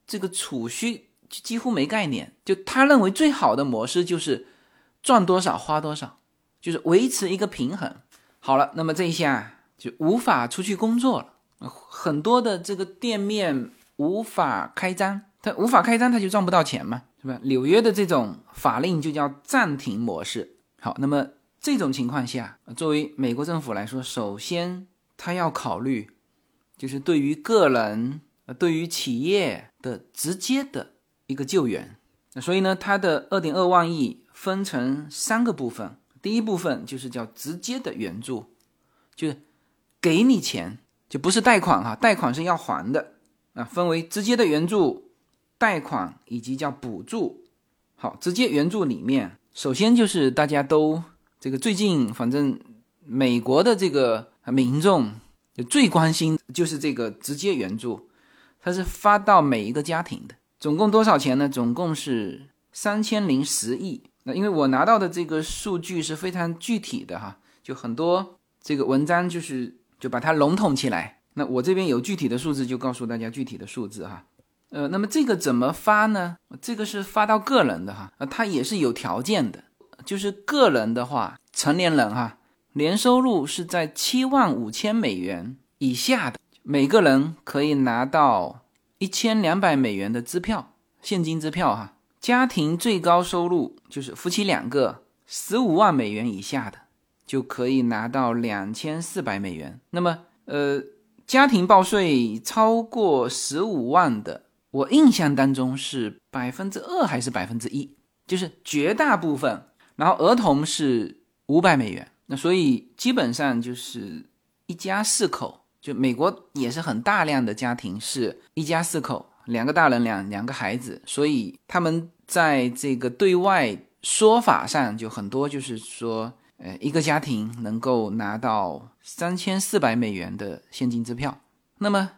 这个储蓄，几乎没概念。就他认为最好的模式就是赚多少花多少，就是维持一个平衡。好了，那么这一下就无法出去工作了，很多的这个店面无法开张，他无法开张，他就赚不到钱嘛，是吧？纽约的这种法令就叫暂停模式。好，那么这种情况下，作为美国政府来说，首先。他要考虑，就是对于个人、对于企业的直接的一个救援。所以呢，它的二点二万亿分成三个部分。第一部分就是叫直接的援助，就是给你钱，就不是贷款哈，贷款是要还的啊。分为直接的援助、贷款以及叫补助。好，直接援助里面，首先就是大家都这个最近，反正美国的这个。民众最关心就是这个直接援助，它是发到每一个家庭的，总共多少钱呢？总共是三千零十亿。那因为我拿到的这个数据是非常具体的哈，就很多这个文章就是就把它笼统起来。那我这边有具体的数字，就告诉大家具体的数字哈。呃，那么这个怎么发呢？这个是发到个人的哈，呃，它也是有条件的，就是个人的话，成年人哈。年收入是在七万五千美元以下的，每个人可以拿到一千两百美元的支票，现金支票哈。家庭最高收入就是夫妻两个十五万美元以下的，就可以拿到两千四百美元。那么，呃，家庭报税超过十五万的，我印象当中是百分之二还是百分之一，就是绝大部分。然后儿童是五百美元。那所以基本上就是一家四口，就美国也是很大量的家庭是一家四口，两个大人两两个孩子，所以他们在这个对外说法上就很多，就是说，呃，一个家庭能够拿到三千四百美元的现金支票。那么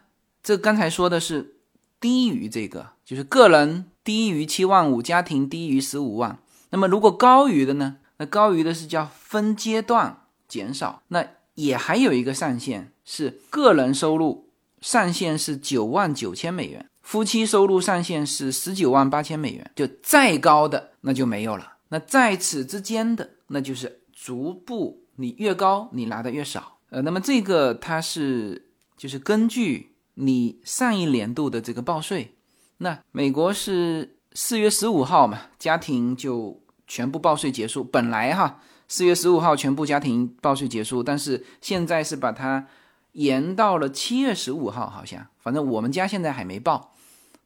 这刚才说的是低于这个，就是个人低于七万五，家庭低于十五万。那么如果高于的呢？那高于的是叫分阶段减少，那也还有一个上限是个人收入上限是九万九千美元，夫妻收入上限是十九万八千美元，就再高的那就没有了。那在此之间的，那就是逐步你越高，你拿的越少。呃，那么这个它是就是根据你上一年度的这个报税。那美国是四月十五号嘛，家庭就全部报税结束。本来哈，四月十五号全部家庭报税结束，但是现在是把它延到了七月十五号，好像反正我们家现在还没报。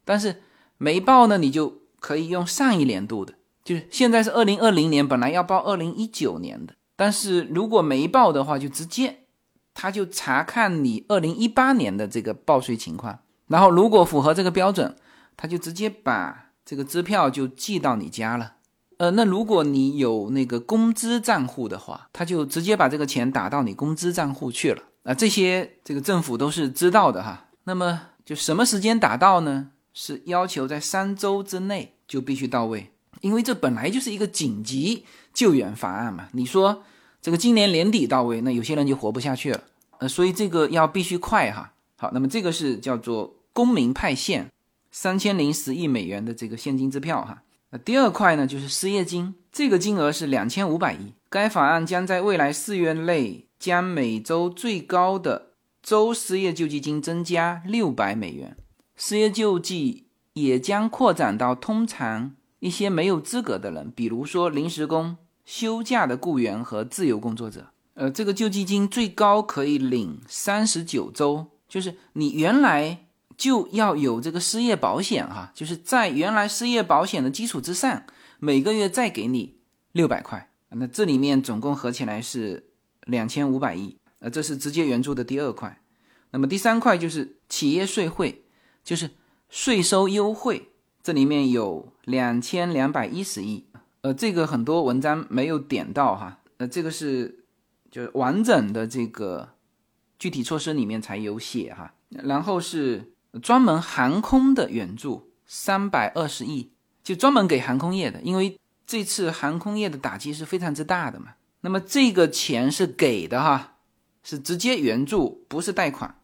但是没报呢，你就可以用上一年度的。就是现在是二零二零年，本来要报二零一九年的，但是如果没报的话，就直接他就查看你二零一八年的这个报税情况，然后如果符合这个标准，他就直接把这个支票就寄到你家了。呃，那如果你有那个工资账户的话，他就直接把这个钱打到你工资账户去了。啊，这些这个政府都是知道的哈。那么就什么时间打到呢？是要求在三周之内就必须到位。因为这本来就是一个紧急救援法案嘛，你说这个今年年底到位，那有些人就活不下去了，呃，所以这个要必须快哈。好，那么这个是叫做公民派现三千零十亿美元的这个现金支票哈。那第二块呢，就是失业金，这个金额是两千五百亿。该法案将在未来四月内将每周最高的周失业救济金增加六百美元，失业救济也将扩展到通常。一些没有资格的人，比如说临时工、休假的雇员和自由工作者，呃，这个救济金最高可以领三十九周，就是你原来就要有这个失业保险哈，就是在原来失业保险的基础之上，每个月再给你六百块，那这里面总共合起来是两千五百亿，呃，这是直接援助的第二块。那么第三块就是企业税汇，就是税收优惠。这里面有两千两百一十亿，呃，这个很多文章没有点到哈，呃，这个是就是完整的这个具体措施里面才有写哈。然后是专门航空的援助三百二十亿，就专门给航空业的，因为这次航空业的打击是非常之大的嘛。那么这个钱是给的哈，是直接援助，不是贷款。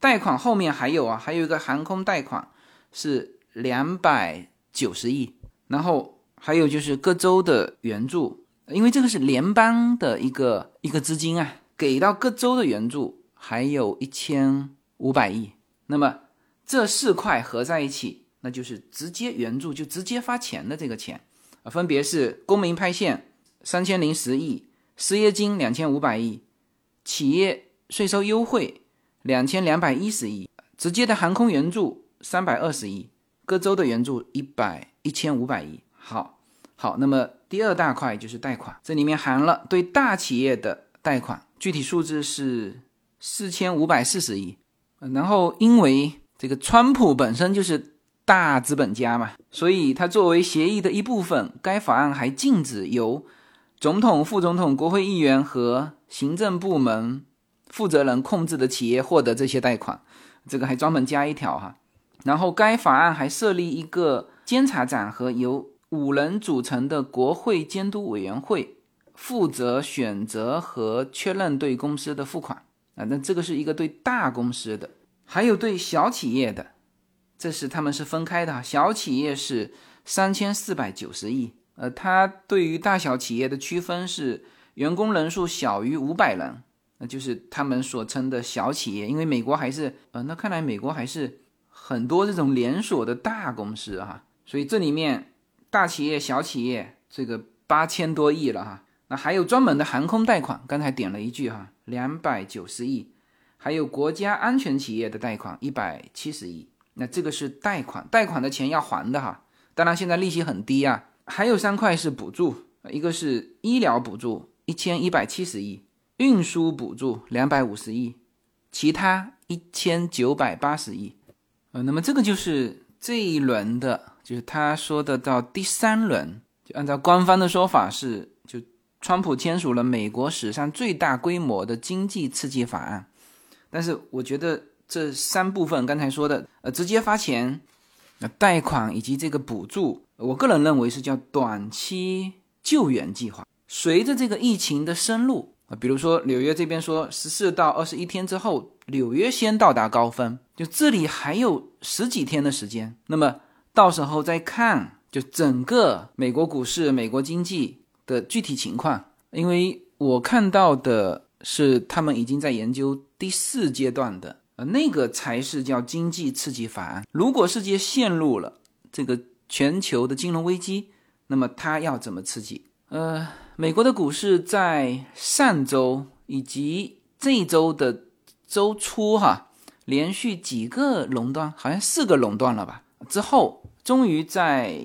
贷款后面还有啊，还有一个航空贷款是。两百九十亿，然后还有就是各州的援助，因为这个是联邦的一个一个资金啊，给到各州的援助还有一千五百亿。那么这四块合在一起，那就是直接援助，就直接发钱的这个钱啊，分别是公民派现三千零十亿，失业金两千五百亿，企业税收优惠两千两百一十亿，直接的航空援助三百二十亿。各州的援助一百一千五百亿，好，好，那么第二大块就是贷款，这里面含了对大企业的贷款，具体数字是四千五百四十亿。然后因为这个川普本身就是大资本家嘛，所以他作为协议的一部分，该法案还禁止由总统、副总统、国会议员和行政部门负责人控制的企业获得这些贷款。这个还专门加一条哈。然后，该法案还设立一个监察长和由五人组成的国会监督委员会，负责选择和确认对公司的付款啊。那这个是一个对大公司的，还有对小企业的，这是他们是分开的。小企业是三千四百九十亿，呃，它对于大小企业的区分是员工人数小于五百人，那就是他们所称的小企业。因为美国还是，呃，那看来美国还是。很多这种连锁的大公司哈，所以这里面大企业、小企业这个八千多亿了哈，那还有专门的航空贷款，刚才点了一句哈，两百九十亿，还有国家安全企业的贷款一百七十亿，那这个是贷款，贷款的钱要还的哈，当然现在利息很低啊，还有三块是补助，一个是医疗补助一千一百七十亿，运输补助两百五十亿，其他一千九百八十亿。呃，那么这个就是这一轮的，就是他说的到第三轮，就按照官方的说法是，就川普签署了美国史上最大规模的经济刺激法案。但是我觉得这三部分刚才说的，呃，直接发钱、那贷款以及这个补助，我个人认为是叫短期救援计划。随着这个疫情的深入，啊，比如说纽约这边说十四到二十一天之后，纽约先到达高峰，就这里还有十几天的时间，那么到时候再看，就整个美国股市、美国经济的具体情况，因为我看到的是他们已经在研究第四阶段的，呃，那个才是叫经济刺激法案。如果世界陷入了这个全球的金融危机，那么它要怎么刺激？呃，美国的股市在上周以及这一周的周初，哈，连续几个垄断，好像四个垄断了吧？之后，终于在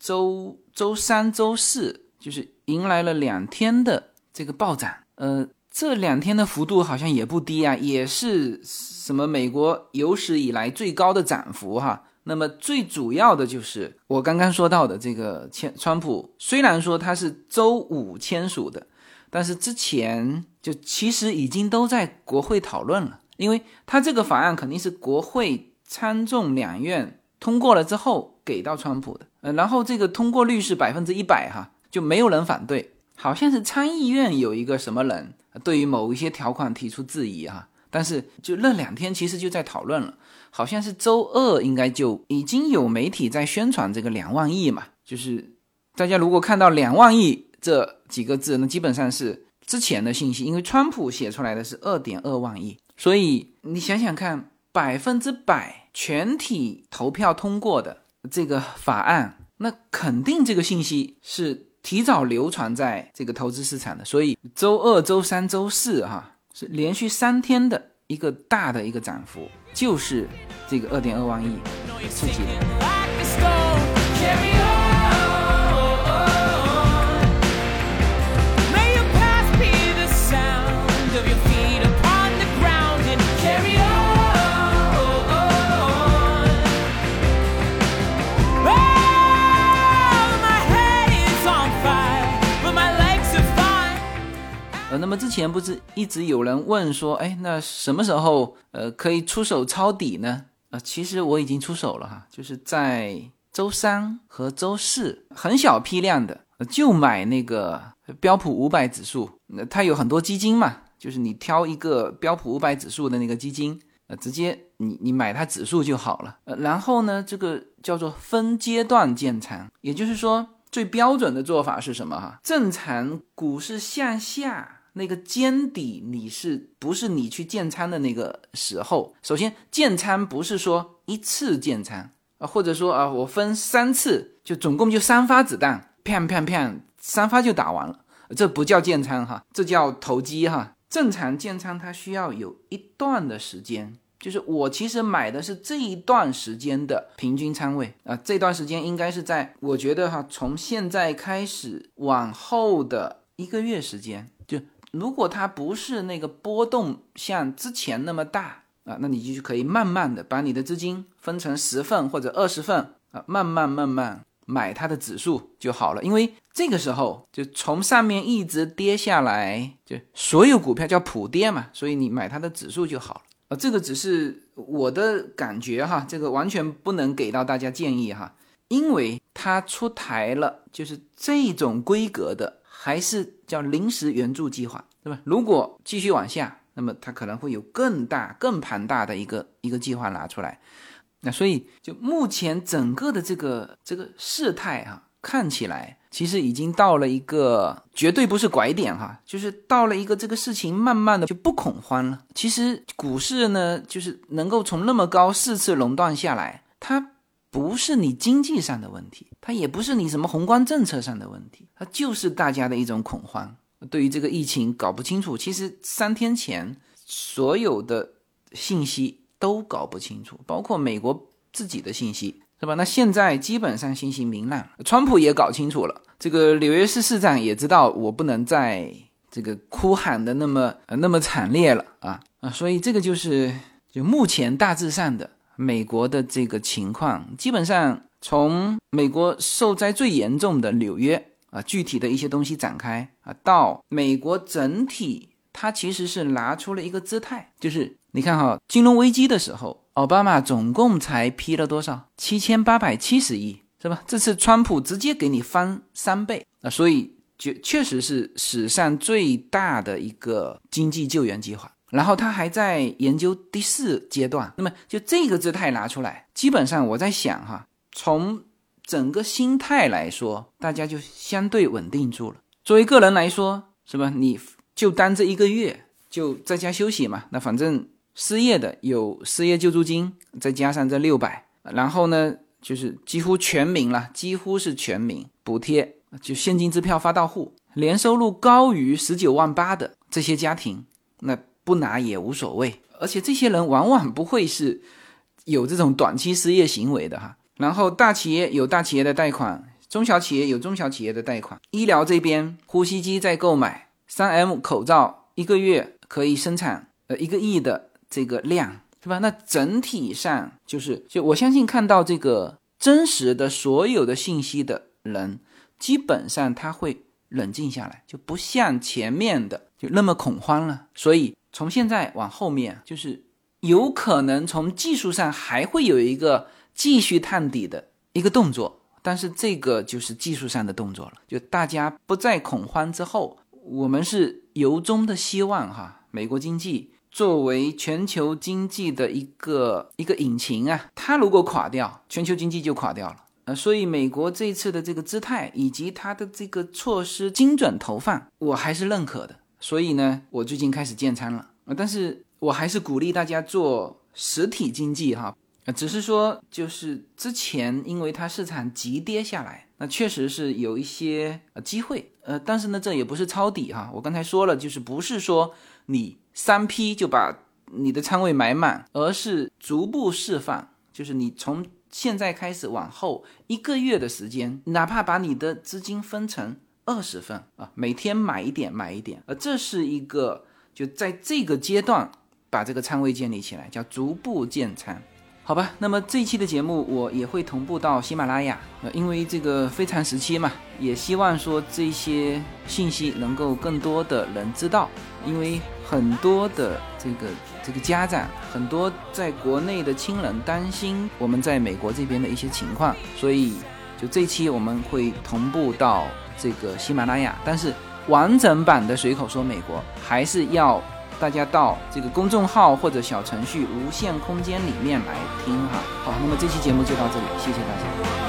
周周三、周四，就是迎来了两天的这个暴涨。呃，这两天的幅度好像也不低啊，也是什么美国有史以来最高的涨幅，哈。那么最主要的就是我刚刚说到的这个签，川普虽然说他是周五签署的，但是之前就其实已经都在国会讨论了，因为他这个法案肯定是国会参众两院通过了之后给到川普的，呃，然后这个通过率是百分之一百哈，就没有人反对，好像是参议院有一个什么人对于某一些条款提出质疑哈，但是就那两天其实就在讨论了。好像是周二，应该就已经有媒体在宣传这个两万亿嘛，就是大家如果看到两万亿这几个字，那基本上是之前的信息，因为川普写出来的是二点二万亿，所以你想想看，百分之百全体投票通过的这个法案，那肯定这个信息是提早流传在这个投资市场的，所以周二、周三、周四哈是连续三天的一个大的一个涨幅。就是这个二点二万亿刺激的。那么之前不是一直有人问说，哎，那什么时候呃可以出手抄底呢？啊，其实我已经出手了哈，就是在周三和周四，很小批量的就买那个标普五百指数，那它有很多基金嘛，就是你挑一个标普五百指数的那个基金，呃，直接你你买它指数就好了。呃，然后呢，这个叫做分阶段建仓，也就是说最标准的做法是什么哈？正常股市向下。那个尖底你是不是你去建仓的那个时候？首先建仓不是说一次建仓啊，或者说啊我分三次，就总共就三发子弹，啪啪啪，三发就打完了，这不叫建仓哈，这叫投机哈。正常建仓它需要有一段的时间，就是我其实买的是这一段时间的平均仓位啊，这段时间应该是在我觉得哈，从现在开始往后的一个月时间就。如果它不是那个波动像之前那么大啊，那你就可以慢慢的把你的资金分成十份或者二十份啊，慢慢慢慢买它的指数就好了。因为这个时候就从上面一直跌下来，就所有股票叫普跌嘛，所以你买它的指数就好了。啊，这个只是我的感觉哈，这个完全不能给到大家建议哈，因为它出台了就是这种规格的。还是叫临时援助计划，对吧？如果继续往下，那么它可能会有更大、更庞大的一个一个计划拿出来。那所以，就目前整个的这个这个事态啊，看起来其实已经到了一个绝对不是拐点哈，就是到了一个这个事情慢慢的就不恐慌了。其实股市呢，就是能够从那么高四次垄断下来，它。不是你经济上的问题，它也不是你什么宏观政策上的问题，它就是大家的一种恐慌。对于这个疫情搞不清楚，其实三天前所有的信息都搞不清楚，包括美国自己的信息，是吧？那现在基本上信息明朗，川普也搞清楚了，这个纽约市市长也知道我不能再这个哭喊的那么那么惨烈了啊啊！所以这个就是就目前大致上的。美国的这个情况，基本上从美国受灾最严重的纽约啊，具体的一些东西展开啊，到美国整体，它其实是拿出了一个姿态，就是你看哈，金融危机的时候，奥巴马总共才批了多少？七千八百七十亿，是吧？这次川普直接给你翻三倍啊，所以确确实是史上最大的一个经济救援计划。然后他还在研究第四阶段。那么就这个姿态拿出来，基本上我在想哈，从整个心态来说，大家就相对稳定住了。作为个人来说，是吧？你就当这一个月就在家休息嘛。那反正失业的有失业救助金，再加上这六百，然后呢，就是几乎全民了，几乎是全民补贴，就现金支票发到户。年收入高于十九万八的这些家庭，那。不拿也无所谓，而且这些人往往不会是有这种短期失业行为的哈。然后大企业有大企业的贷款，中小企业有中小企业的贷款。医疗这边，呼吸机在购买，三 M 口罩一个月可以生产呃一个亿的这个量，是吧？那整体上就是，就我相信看到这个真实的所有的信息的人，基本上他会冷静下来，就不像前面的就那么恐慌了。所以。从现在往后面，就是有可能从技术上还会有一个继续探底的一个动作，但是这个就是技术上的动作了。就大家不再恐慌之后，我们是由衷的希望哈，美国经济作为全球经济的一个一个引擎啊，它如果垮掉，全球经济就垮掉了。呃，所以美国这次的这个姿态以及它的这个措施精准投放，我还是认可的。所以呢，我最近开始建仓了。啊，但是我还是鼓励大家做实体经济哈，只是说就是之前因为它市场急跌下来，那确实是有一些呃机会，呃，但是呢，这也不是抄底哈，我刚才说了，就是不是说你三批就把你的仓位买满，而是逐步释放，就是你从现在开始往后一个月的时间，哪怕把你的资金分成。二十份啊，每天买一点，买一点，呃，这是一个就在这个阶段把这个仓位建立起来，叫逐步建仓，好吧？那么这一期的节目我也会同步到喜马拉雅，呃，因为这个非常时期嘛，也希望说这些信息能够更多的人知道，因为很多的这个这个家长，很多在国内的亲人担心我们在美国这边的一些情况，所以就这期我们会同步到。这个喜马拉雅，但是完整版的随口说美国还是要大家到这个公众号或者小程序无限空间里面来听哈。好，那么这期节目就到这里，谢谢大家。